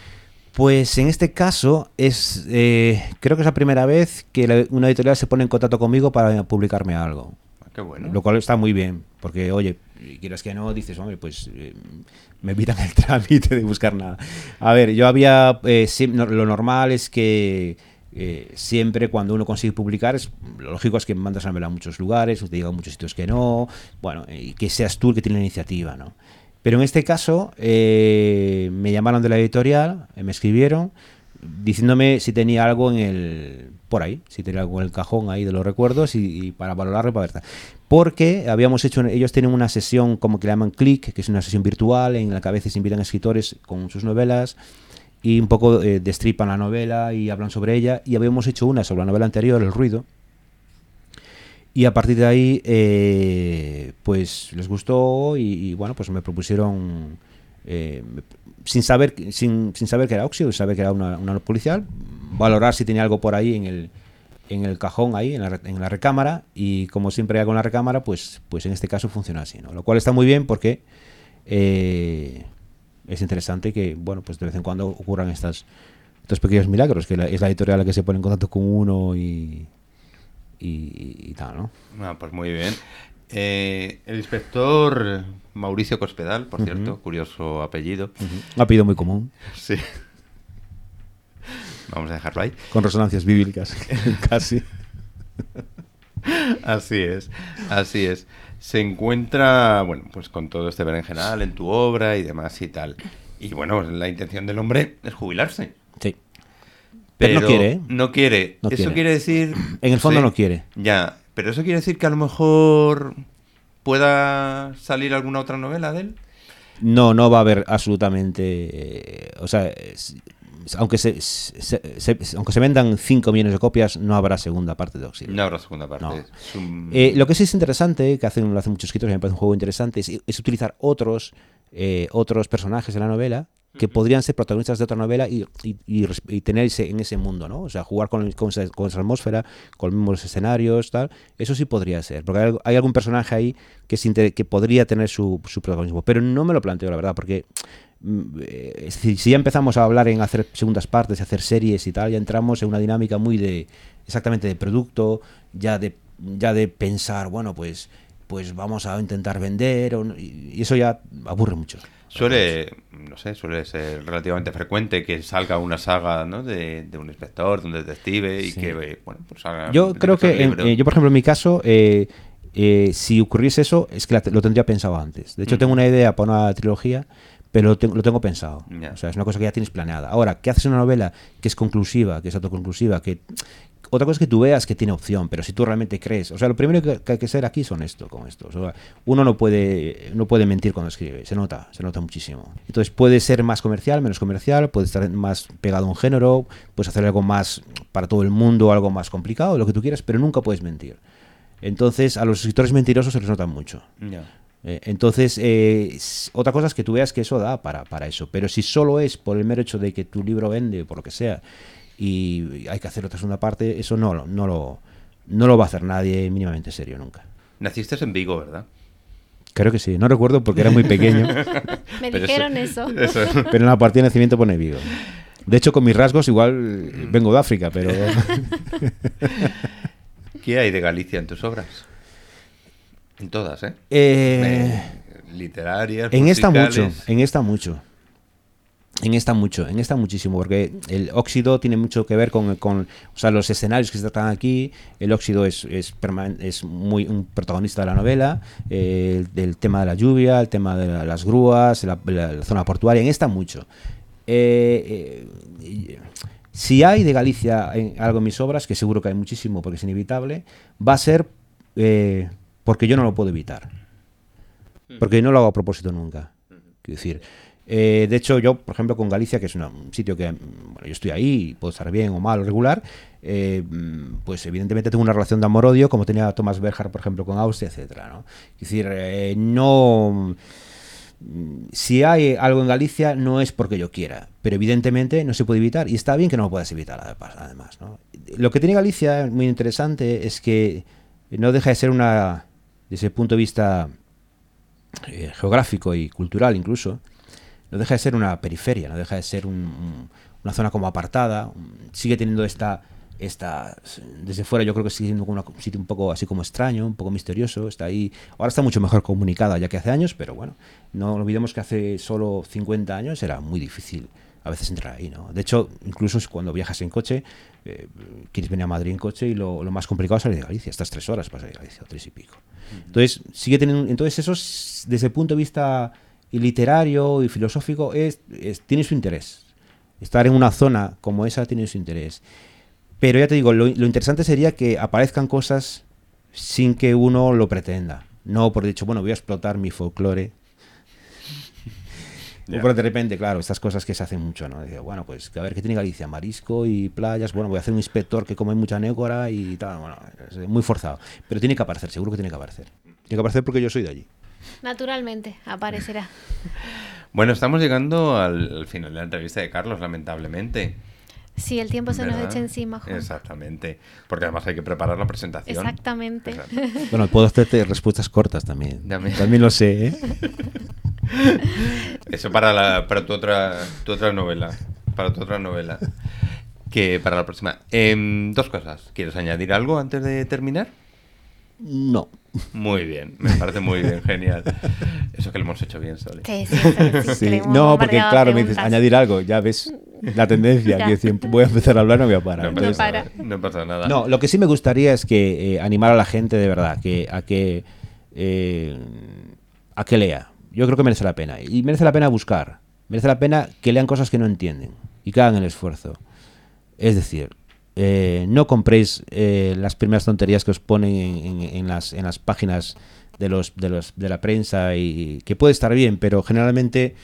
Pues en este caso es eh, creo que es la primera vez que la- una editorial se pone en contacto conmigo para publicarme algo. Ah, qué bueno. Lo cual está muy bien, porque oye, quieras que no, dices, hombre, pues eh, me evitan el trámite de buscar nada. A ver, yo había, eh, no, lo normal es que eh, siempre cuando uno consigue publicar, es, lo lógico es que mandas a a muchos lugares, o te digan a muchos sitios que no, bueno, y que seas tú el que tiene la iniciativa, ¿no? Pero en este caso eh, me llamaron de la editorial, eh, me escribieron diciéndome si tenía algo en el por ahí, si tenía algo en el cajón ahí de los recuerdos y, para valorarlo para ver. Porque habíamos hecho, ellos tienen una sesión como que le llaman Click, que es una sesión virtual en la que a veces invitan a escritores con sus novelas y un poco eh, destripan la novela y hablan sobre ella. Y habíamos hecho una sobre la novela anterior, El Ruido. Y a partir de ahí, eh, pues les gustó y, bueno, pues me propusieron, eh, sin, saber, sin, sin saber que era óxido, sin saber que era una, policial, valorar si tenía algo por ahí en el, en el cajón, ahí, en la, en la recámara. Y como siempre hago en la recámara, pues, pues en este caso funciona así, ¿no? Lo cual está muy bien porque eh, es interesante que, bueno, pues de vez en cuando ocurran estas, estos pequeños milagros, que es la editorial la que se pone en contacto con uno y, y, y tal, ¿no? Ah, pues muy bien. Eh, el inspector Mauricio Cospedal, por cierto, curioso apellido. Un apellido muy común, Sí. Vamos a dejarlo ahí. con resonancias bíblicas, casi. Así es, así es. Se encuentra, bueno, pues con todo este berenjenal en tu obra y demás y tal. Y bueno, la intención del hombre es jubilarse. Pero no quiere, ¿eh? No quiere. No eso quiere. quiere decir... En el fondo Sí, no quiere. Ya, pero eso quiere decir que a lo mejor pueda salir alguna otra novela de él. No, no va a haber absolutamente. eh, o sea, es- aunque se, se- se- aunque se vendan 5 millones de copias, no habrá segunda parte de Auxilio. No habrá segunda parte. No. Es un- Eh, lo que sí es interesante, que hacen, lo hacen muchos escritores, y me parece un juego interesante, es, es utilizar otros eh, otros personajes de la novela que podrían ser protagonistas de otra novela y, y, y, y tenerse en ese mundo, ¿no? O sea, jugar con, con, esa, con, esa, atmósfera, con los mismos escenarios, tal. Eso sí podría ser, porque hay, hay algún personaje ahí que, que podría tener su, su, protagonismo. Pero no me lo planteo, la verdad, porque mm, eh, si ya empezamos a hablar en hacer segundas partes, hacer series y tal, ya entramos en una dinámica muy de exactamente de producto, ya de ya de pensar, bueno, pues pues vamos a intentar vender o, y eso ya aburre mucho. Suele, no sé, suele ser relativamente frecuente que salga una saga ¿no? de, de, un inspector, de un detective y sí. que, bueno, pues salga Yo creo que, en, eh, yo por ejemplo, en mi caso, eh, eh, si ocurriese eso, es que lo tendría pensado antes. De hecho, mm. tengo una idea para una trilogía, pero lo tengo, lo tengo pensado. Yeah. O sea, es una cosa que ya tienes planeada. Ahora, ¿qué haces en una novela que es conclusiva, que es autoconclusiva, que otra cosa es que tú veas que tiene opción, pero si tú realmente crees, o sea, lo primero que, hay que ser aquí son esto, con esto. O sea, uno no puede, no puede mentir cuando escribe, se nota, se nota muchísimo. Entonces puede ser más comercial, menos comercial, puede estar más pegado a un género, puedes hacer algo más para todo el mundo, algo más complicado, lo que tú quieras, pero nunca puedes mentir. Entonces a los escritores mentirosos se les nota mucho. Yeah. Eh, entonces, eh, otra cosa es que tú veas que eso da para, para eso, pero si solo es por el mero hecho de que tu libro vende, por lo que sea, y hay que hacer otra segunda parte, eso no, no, lo, no lo va a hacer nadie mínimamente serio nunca. Naciste en Vigo, ¿verdad? Creo que sí, no recuerdo porque era muy pequeño. Me dijeron eso, eso. Pero en la partida de nacimiento pone Vigo. De hecho, con mis rasgos igual vengo de África, pero... ¿Qué hay de Galicia en tus obras? En todas, ¿eh? eh literarias. En musicales. esta mucho, en esta mucho. En esta mucho, en esta muchísimo, porque el óxido tiene mucho que ver con, con o sea, los escenarios que se tratan aquí. El óxido es, es, es muy un protagonista de la novela, eh, el, tema de la lluvia, el tema de la, las grúas, la, la, la, zona portuaria. En esta mucho. Eh, eh, si hay de Galicia en algo en mis obras, que seguro que hay muchísimo porque es inevitable, va a ser eh, porque yo no lo puedo evitar. Porque no lo hago a propósito nunca. Quiero decir. Eh, de hecho, yo, por ejemplo, con Galicia, que es una, un sitio que bueno, yo estoy ahí, puedo estar bien o mal o regular, eh, pues evidentemente tengo una relación de amor-odio, como tenía Thomas Berger, por ejemplo, con Austria, etcétera, ¿no? Es decir, eh, no. Si hay algo en Galicia, no es porque yo quiera, pero evidentemente no se puede evitar y está bien que no lo puedas evitar, además. Lo que tiene Galicia, muy interesante, es que no deja de ser una, desde el punto de vista geográfico y cultural incluso, no deja de ser una periferia, no deja de ser un, un, una zona como apartada, sigue teniendo esta, esta, desde fuera yo creo que sigue siendo un sitio un poco así como extraño, un poco misterioso, está ahí, ahora está mucho mejor comunicada ya que hace años, pero bueno, no olvidemos que hace solo 50 años era muy difícil a veces entrar ahí, ¿no? De hecho, incluso cuando viajas en coche, eh, quieres venir a Madrid en coche y lo, lo, más complicado es salir de Galicia, estas tres horas para salir de Galicia, o tres y pico. -huh. Entonces, sigue teniendo, entonces eso, desde el punto de vista y literario y filosófico es, es, tiene su interés. Estar en una zona como esa tiene su interés. Pero ya te digo, lo, lo, interesante sería que aparezcan cosas sin que uno lo pretenda. No por dicho, bueno, voy a explotar mi folclore. Yeah. Pero de repente, claro, estas cosas que se hacen mucho, ¿no? Dice, bueno, pues a ver qué tiene Galicia, marisco y playas. Bueno, voy a hacer un inspector que come mucha nécora y tal. Bueno, es muy forzado. Pero tiene que aparecer, seguro que tiene que aparecer. Tiene que aparecer porque yo soy de allí. Naturalmente, aparecerá. Bueno, estamos llegando al, al final de la entrevista de Carlos, lamentablemente. Sí, el tiempo se ¿verdad? nos echa encima, Juan. Exactamente. Porque además hay que preparar la presentación. Exactamente. Exacto. Bueno, puedo hacerte respuestas cortas también. Dame. También lo sé, ¿eh? Eso para, la, para tu, otra, tu otra novela. Para tu otra novela. Que para la próxima. Eh, dos cosas. ¿Quieres añadir algo antes de terminar? No. Muy bien, me parece muy bien, genial. Eso que lo hemos hecho bien, Sole. Sí, sí, sí, sí. No, porque claro, me dices añadir algo, ya ves la tendencia. que decir, voy a empezar a hablar, no voy a parar. No, Entonces, no, no pasa nada. No, lo que sí me gustaría es que eh, animar a la gente de verdad, que a que eh, a que lea. Yo creo que merece la pena y merece la pena buscar, merece la pena que lean cosas que no entienden y que hagan el esfuerzo. Es decir, eh, no compréis eh, las primeras tonterías que os ponen en, las, en las páginas de, los, de, los, de la prensa y que puede estar bien, pero generalmente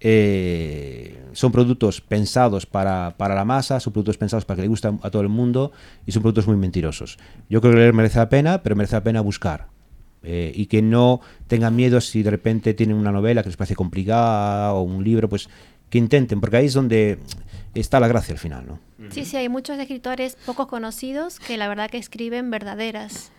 eh, son productos pensados para, para, la masa, son productos pensados para que le guste a todo el mundo y son productos muy mentirosos. Yo creo que leer merece la pena, pero merece la pena buscar. eh, y que no tengan miedo si de repente tienen una novela que les parece complicada o un libro, pues que intenten, porque ahí es donde está la gracia al final, ¿no? Sí, sí, hay muchos escritores pocos conocidos que la verdad que escriben verdaderas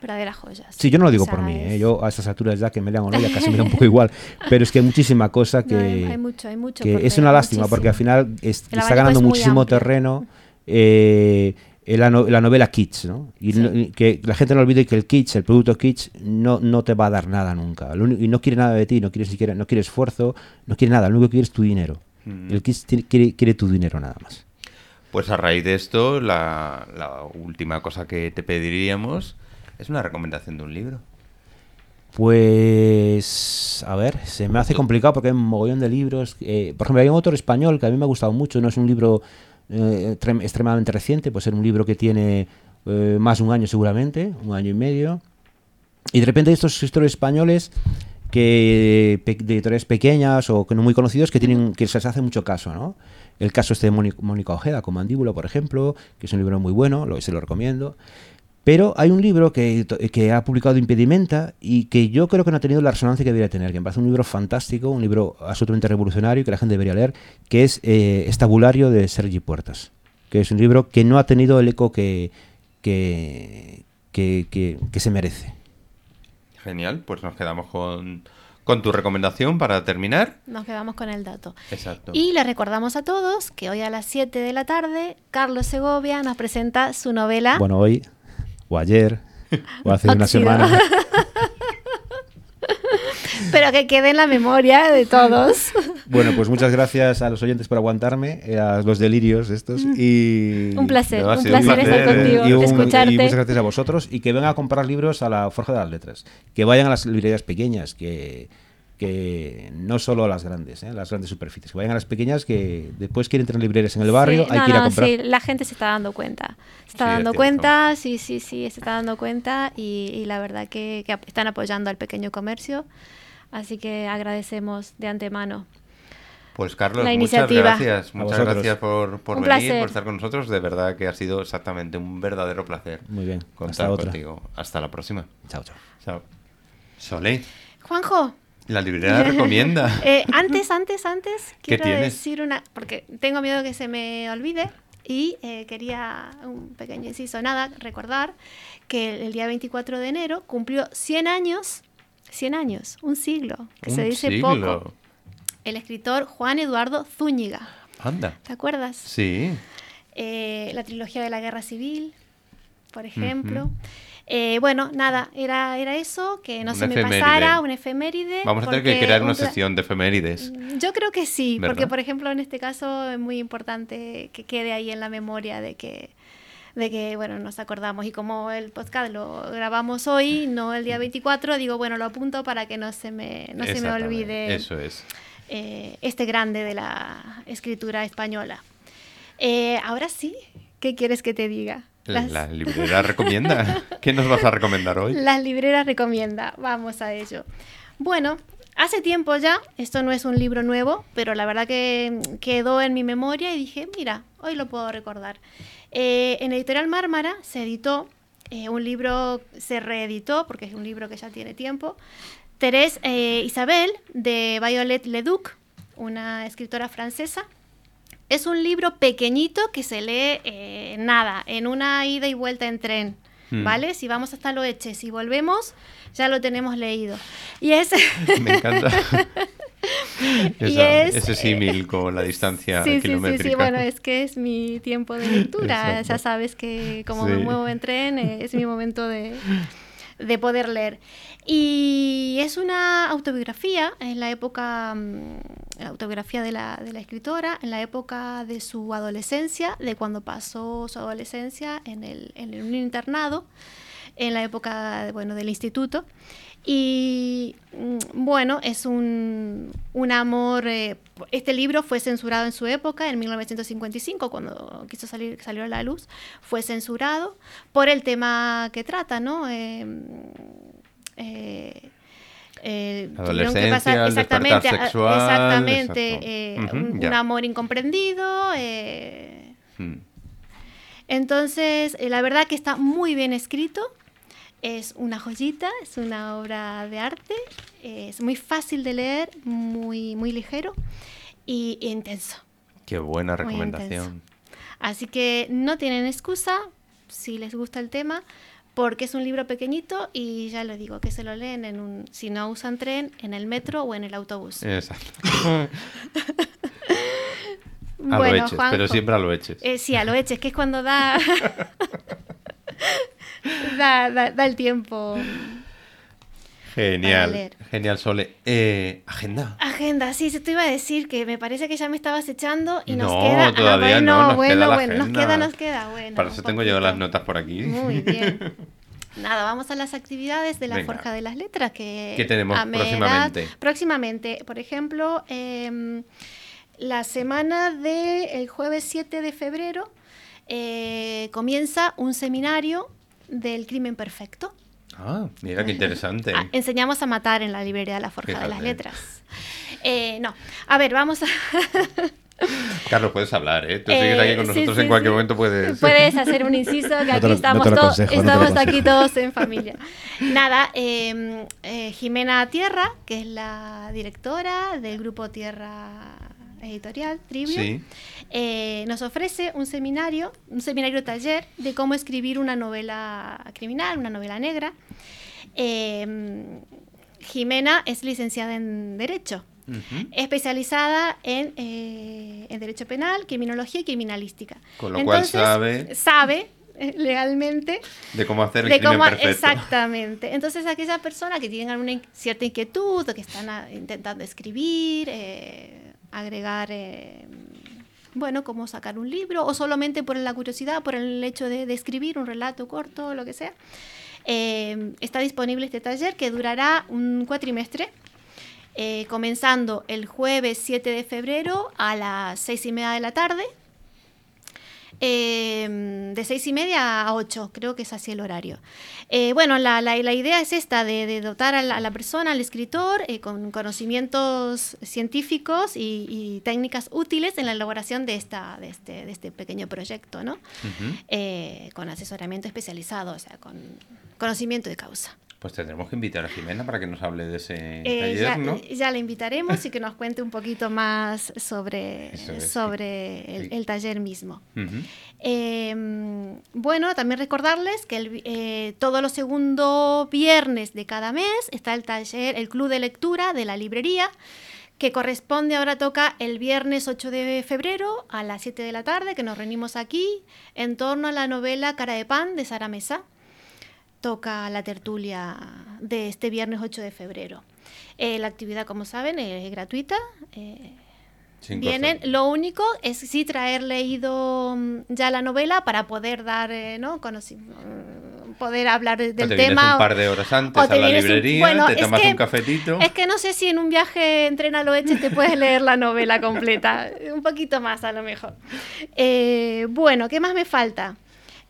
verdaderas joyas. Sí, yo no lo digo por mí, ¿eh? yo a estas alturas ya que me lean o no, ya casi me da un poco igual, pero es que hay muchísima cosa que, No, hay, hay mucho, hay mucho. que es una lástima muchísimo. porque al final es- está ganando es muchísimo terreno eh, la, no- la novela kitsch, ¿no? Y, Sí. no- que la gente no olvide que el kitsch, el producto kitsch, no, no te va a dar nada nunca. Lo único- y no quiere nada de ti, no quiere siquiera, no quiere esfuerzo, no quiere nada, lo único que quiere es tu dinero. Mm. El kitsch tiene- quiere, quiere tu dinero nada más. Pues a raíz de esto, la, la última cosa que te pediríamos es una recomendación de un libro. Pues, a ver, se me hace complicado porque hay un mogollón de libros. eh, por ejemplo, hay un autor español que a mí me ha gustado mucho, no es un libro eh, trem- extremadamente reciente, puede ser un libro que tiene eh, más de un año seguramente, un año y medio. Y de repente estos escritores españoles que de editoriales pequeñas o que no muy conocidos que tienen que se les hace mucho caso, ¿no? El caso este de Móni- Mónica Ojeda con Mandíbula, por ejemplo, que es un libro muy bueno, lo, se lo recomiendo. Pero hay un libro que, que ha publicado Impedimenta y que yo creo que no ha tenido la resonancia que debería tener, que me parece un libro fantástico, un libro absolutamente revolucionario que la gente debería leer, que es eh, Estabulario de Sergi Puertas, que es un libro que no ha tenido el eco que, que, que, que- que se merece. Genial, pues nos quedamos con, con tu recomendación para terminar. Nos quedamos con el dato. Exacto. Y les recordamos a todos que hoy a las 7 de la tarde, Carlos Segovia nos presenta su novela. Bueno, hoy, o ayer, o hace una semana. Pero que quede en la memoria de todos. Bueno, pues muchas gracias a los oyentes por aguantarme, eh, a los delirios estos. Y, Un placer, un placer estar contigo, y, un- escucharte. y muchas gracias a vosotros y que vengan a comprar libros a la Forja de las Letras. Que vayan a las librerías pequeñas, que, que no solo a las grandes, ¿eh? las grandes superficies. Que vayan a las pequeñas que después quieren tener librerías en el barrio, Sí, hay no, que ir a no, comprar. sí, la gente se está dando cuenta. Se está Sí, dando cuenta, sí, sí, sí, se está dando cuenta y, y la verdad que, que están apoyando al pequeño comercio. Así que agradecemos de antemano. Pues Carlos, La muchas iniciativa. gracias. A Muchas gracias por, por venir, placer. por estar con nosotros. De verdad que ha sido exactamente un verdadero placer Muy bien, contar hasta otra. contigo. Hasta la próxima. Chao, chao. Chao. Soleil, Juanjo, la librería recomienda. eh, antes, antes, antes, ¿Qué quiero decir una, porque tengo miedo que se me olvide y eh, quería un pequeño inciso, nada, recordar que el, el día 24 de enero cumplió 100 años, 100 años, un siglo, que se Un dice siglo. poco, el escritor Juan Eduardo Zúñiga. Anda. ¿Te acuerdas? Sí. Eh, la trilogía de la Guerra Civil, por ejemplo. Eh, bueno, nada, era, era eso, que no Una se me efeméride. pasara, una efeméride. Vamos a tener que crear una sección de efemérides. Yo creo que sí, ¿Verdad? porque por ejemplo en este caso es muy importante que quede ahí en la memoria de que de que bueno nos acordamos y como el podcast lo grabamos hoy no el día 24 digo bueno lo apunto para que no se me no se me olvide Eso es. eh, este grande de la escritura española Eh, ahora sí qué quieres que te diga Las- la librería recomienda. ¿Qué nos vas a recomendar hoy? las libreras recomienda. Vamos a ello. Bueno, hace tiempo ya, esto no es un libro nuevo, pero la verdad que quedó en mi memoria y dije, mira, hoy lo puedo recordar. Eh, en Editorial Mármara se editó eh, un libro, se reeditó, porque es un libro que ya tiene tiempo, Thérèse eh, Isabel, de Violet Leduc, una escritora francesa. Es un libro pequeñito que se lee eh, nada, en una ida y vuelta en tren. Hmm. ¿Vale? Si vamos hasta Loeches y volvemos, ya lo tenemos leído. Y es. Me encanta. Y Esa- es- ese símil con la distancia sí, sí, sí, kilométrica. sí, bueno, es que es mi tiempo de lectura. Exacto. ya sabes que como Sí. me muevo en tren, eh, es mi momento de, de poder leer. Y es una autobiografía en la época, mm, la autobiografía de la, de la escritora, en la época de su adolescencia, de cuando pasó su adolescencia en, el, en un internado, en la época bueno, del instituto. Y mm, bueno, es un, un amor. eh, este libro fue censurado en su época, en 1955, cuando quiso salir, salió a la luz. Fue censurado por el tema que trata, ¿no? Eh, eh, eh, tuvieron que pasar- exactamente, sexual, exactamente, eh, un, amor incomprendido. eh, Hmm. entonces, eh, la verdad que está muy bien escrito. Es una joyita, es una obra de arte, es muy fácil de leer, muy, muy ligero y intenso. Qué buena recomendación. Así que no tienen excusa si les gusta el tema, porque es un libro pequeñito y ya les digo que se lo leen en un, si no usan tren, en el metro o en el autobús. Exacto. A lo eches, pero siempre a lo eches. eh, sí, a lo eches, que es cuando da, da, da- da el tiempo. Genial, genial, Sole. Eh, agenda. Agenda, sí, se te iba a decir que me parece que ya me estabas echando y nos No, queda. ah, todavía bueno, no, nos bueno, queda la bueno, nos queda, nos queda, bueno. Para eso tengo yo las notas por aquí. Muy bien. Nada, vamos a las actividades de la Venga. Forja de las Letras que ¿Qué tenemos próximamente? Próximamente, por ejemplo, em, la semana del jueves 7 de febrero eh, comienza un seminario del crimen perfecto. Ah, mira qué interesante. Ah, enseñamos a matar en la librería de la Forja de las. Letras. Eh, no, a ver, vamos a... Carlos, puedes hablar, ¿eh? Tú Eh, sigues aquí con nosotros sí, en cualquier sí. momento, puedes... Puedes hacer un inciso, que No aquí lo- estamos, todos, no lo estamos aquí todos en familia. Nada, eh, eh, Jimena Tierra, que es la directora del grupo Tierra Editorial, Trivio, Sí. Eh, nos ofrece un seminario, un seminario taller de cómo escribir una novela criminal, una novela negra. Eh, Jimena es licenciada en Derecho Ujú. especializada en, eh, en derecho penal, criminología y criminalística. Con lo cual sabe- sabe eh, legalmente De cómo hacer el de crimen cómo perfecto. exactamente. Entonces aquella persona que tiene alguna cierta inquietud o que están ah, intentando escribir, eh, agregar eh, bueno, cómo sacar un libro o solamente por la curiosidad, por el hecho de, escribir un relato corto, lo que sea. Eh, está disponible este taller que durará un cuatrimestre, eh, comenzando el jueves 7 de febrero a las seis y media de la tarde. Eh, de seis y media a 8, creo que es así el horario. Eh, bueno, la, la- la idea es esta, de, de dotar a la, a la persona, al escritor, eh, con conocimientos científicos y, y técnicas útiles en la elaboración de, esta, de, este, de este pequeño proyecto, ¿no? Eh, con asesoramiento especializado, o sea, con conocimiento de causa. Pues tendremos que invitar a Jimena para que nos hable de ese Eh, taller, ya, ¿no? ya le invitaremos y que nos cuente un poquito más sobre, es, sobre sí. el, el taller mismo. Eh, bueno, también recordarles que el eh, todos los segundos viernes de cada mes está el taller, el club de lectura de la librería, que corresponde, ahora toca el viernes 8 de febrero a las 7 de la tarde, que nos reunimos aquí en torno a la novela Cara de Pan de Sara Mesa. Toca la tertulia de este viernes 8 de febrero. Eh, la actividad, como saben, es gratuita. eh, Sin Vienen, costo. lo único es sí traer leído mm, ya la novela para poder dar, eh, ¿no? Conoci- mm, poder hablar de- O del te tema. un par de horas antes o a la vienes un- librería, bueno, te es tomas que- un cafetito. Es que no sé si en un viaje en tren a lo eches te puedes leer la novela completa. un poquito más a lo mejor. Eh, bueno, ¿qué más me falta?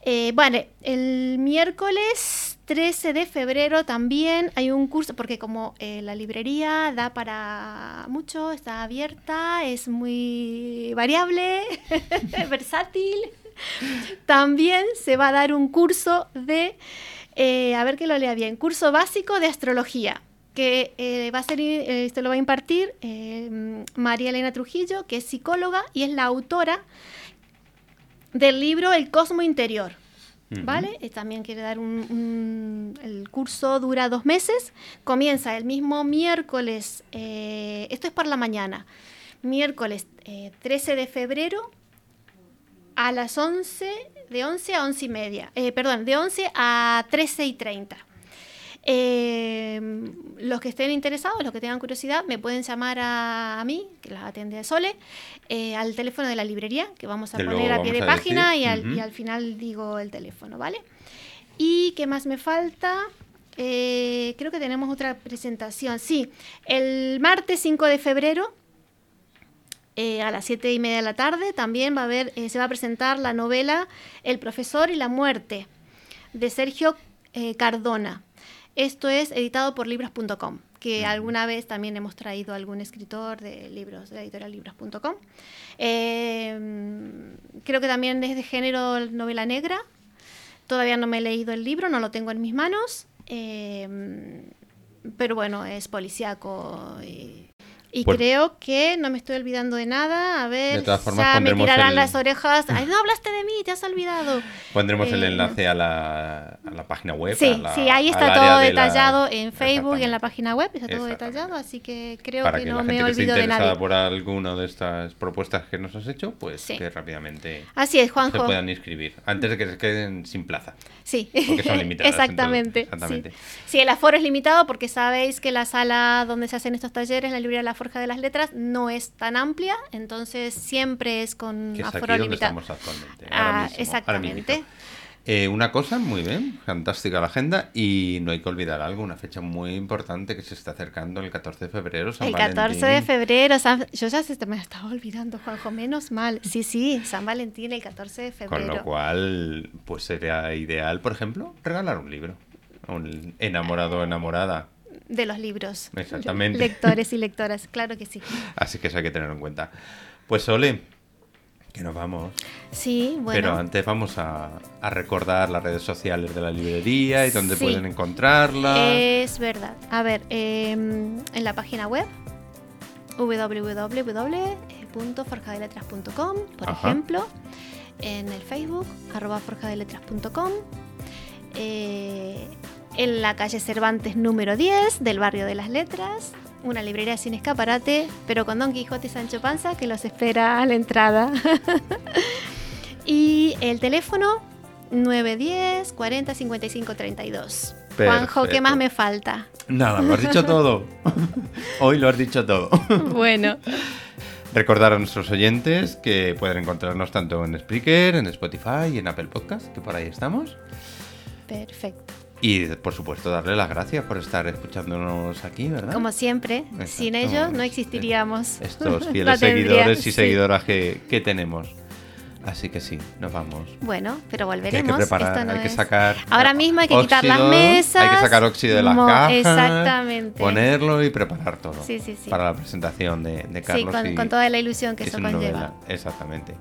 Eh, vale, el miércoles 13 de febrero también hay un curso, porque como eh, la librería da para mucho, está abierta, es muy variable, versátil, también se va a dar un curso de, eh, a ver que lo lea bien, curso básico de astrología que eh, va a ser, eh, esto lo va a impartir eh, María Elena Trujillo, que es psicóloga y es la autora del libro El Cosmo Interior. ¿Vale? Eh, también quiere dar un, un- El curso dura dos meses. Comienza el mismo miércoles. eh, esto es por la mañana. Miércoles eh, 13 de febrero a las 11, de 11 a 11 y media. Eh, perdón, de 11 a 13 y 30. Eh, los que estén interesados, los que tengan curiosidad, me pueden llamar a, a mí, que la atiende Sole, eh, al teléfono de la librería, que vamos a poner a pie de página y, al, Ujú. y al final digo el teléfono, ¿vale? ¿Y qué más me falta? Eh, creo que tenemos otra presentación. Sí, el martes 5 de febrero eh, a las siete y media de la tarde también va a haber, se va a presentar la novela El profesor y la muerte de Sergio Cardona. Esto es editado por libros.com, que alguna vez también hemos traído a algún escritor de libros de la editorial libros.com. Eh, creo que también es de género novela negra. Todavía no me he leído el libro, no lo tengo en mis manos. eh, pero bueno, es policíaco y, y Pues- creo que no me estoy olvidando de nada. A ver, De todas formas, ya me tirarán el- las orejas. Ay, no hablaste de mí, te has olvidado. Pondremos el Eh, enlace a la, a la página web. Sí, la- sí, ahí está todo de la- detallado en Facebook y en la página web, está todo detallado, así que creo Para que, que, no me olvido de nadie. por alguna de estas propuestas que nos has hecho, pues Sí. que rápidamente Así es, se Juanjo. puedan inscribir, antes de que se queden sin plaza. Sí, Porque son limitadas, exactamente. entonces, exactamente. Sí. Sí, el aforo es limitado porque sabéis que la sala donde se hacen estos talleres, la librería La Forja de las Letras, no es tan amplia, entonces siempre es con Que es aquí aforo donde limitado. estamos actualmente. Ah, ahora exactamente. Eh, una cosa, muy bien, fantástica la agenda y no hay que olvidar algo, una fecha muy importante que se está acercando el 14 de febrero, San El 14 de Valentín. febrero, San- yo ya se me estaba olvidando, Juanjo, menos mal. Sí, sí, San Valentín el 14 de Con febrero. lo cual, pues sería ideal, por ejemplo, regalar un libro. a Un enamorado o enamorada. De los libros. Exactamente. Lectores y lectoras, claro que sí. Así que eso hay que tenerlo en cuenta. Pues Ole, que nos vamos. Sí, bueno. Pero antes vamos a, a recordar las redes sociales de la librería y dónde Sí. pueden encontrarla. Es verdad. A ver, eh, en la página web www.forjadeletras.com, por Ajá. ejemplo, en el Facebook, arroba forjadeletras.com, eh, en la calle Cervantes número 10 del barrio de las letras, una librería sin escaparate, pero con Don Quijote y Sancho Panza que los espera a la entrada. y el teléfono 910 40 55 32. Juanjo, ¿qué Perfecto. más me falta? Nada, lo has dicho todo. Hoy lo has dicho todo. Bueno, Recordar a nuestros oyentes que pueden encontrarnos tanto en Spreaker, en Spotify y en Apple Podcast, que por ahí estamos. perfecto. Y por supuesto darle las gracias por estar escuchándonos aquí, ¿verdad? Como siempre, Exacto. sin ellos no existiríamos. Estos fieles seguidores y sí. seguidoras que, que tenemos. Así que sí, nos vamos. Bueno, pero Que hay volveremos. que preparar, Esto no hay que es- sacar. Ahora mismo hay que quitar las mesas. Hay que sacar óxido de las cajas. Exactamente. Ponerlo y preparar todo. Sí, sí, sí. Para la presentación de, de Sí, Carlos. con, y- con toda la ilusión que eso conlleva. novela. Exactamente.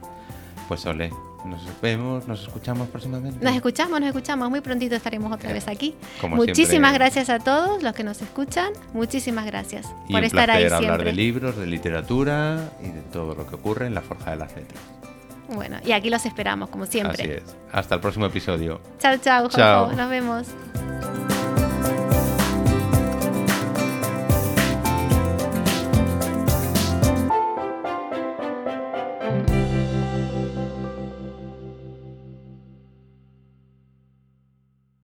Pues Ole, nos vemos, nos escuchamos próximamente. Nos escuchamos, nos escuchamos. Muy prontito estaremos otra Eh, vez aquí. como Muchísimas siempre. gracias a todos los que nos escuchan. Muchísimas gracias Y por un estar ahí placer hablar siempre. de libros, de literatura y de todo lo que ocurre en la Forja de las Letras. Bueno, y aquí los esperamos, como siempre. Así es. Hasta el próximo episodio. Chao, chao, Chao. Nos vemos.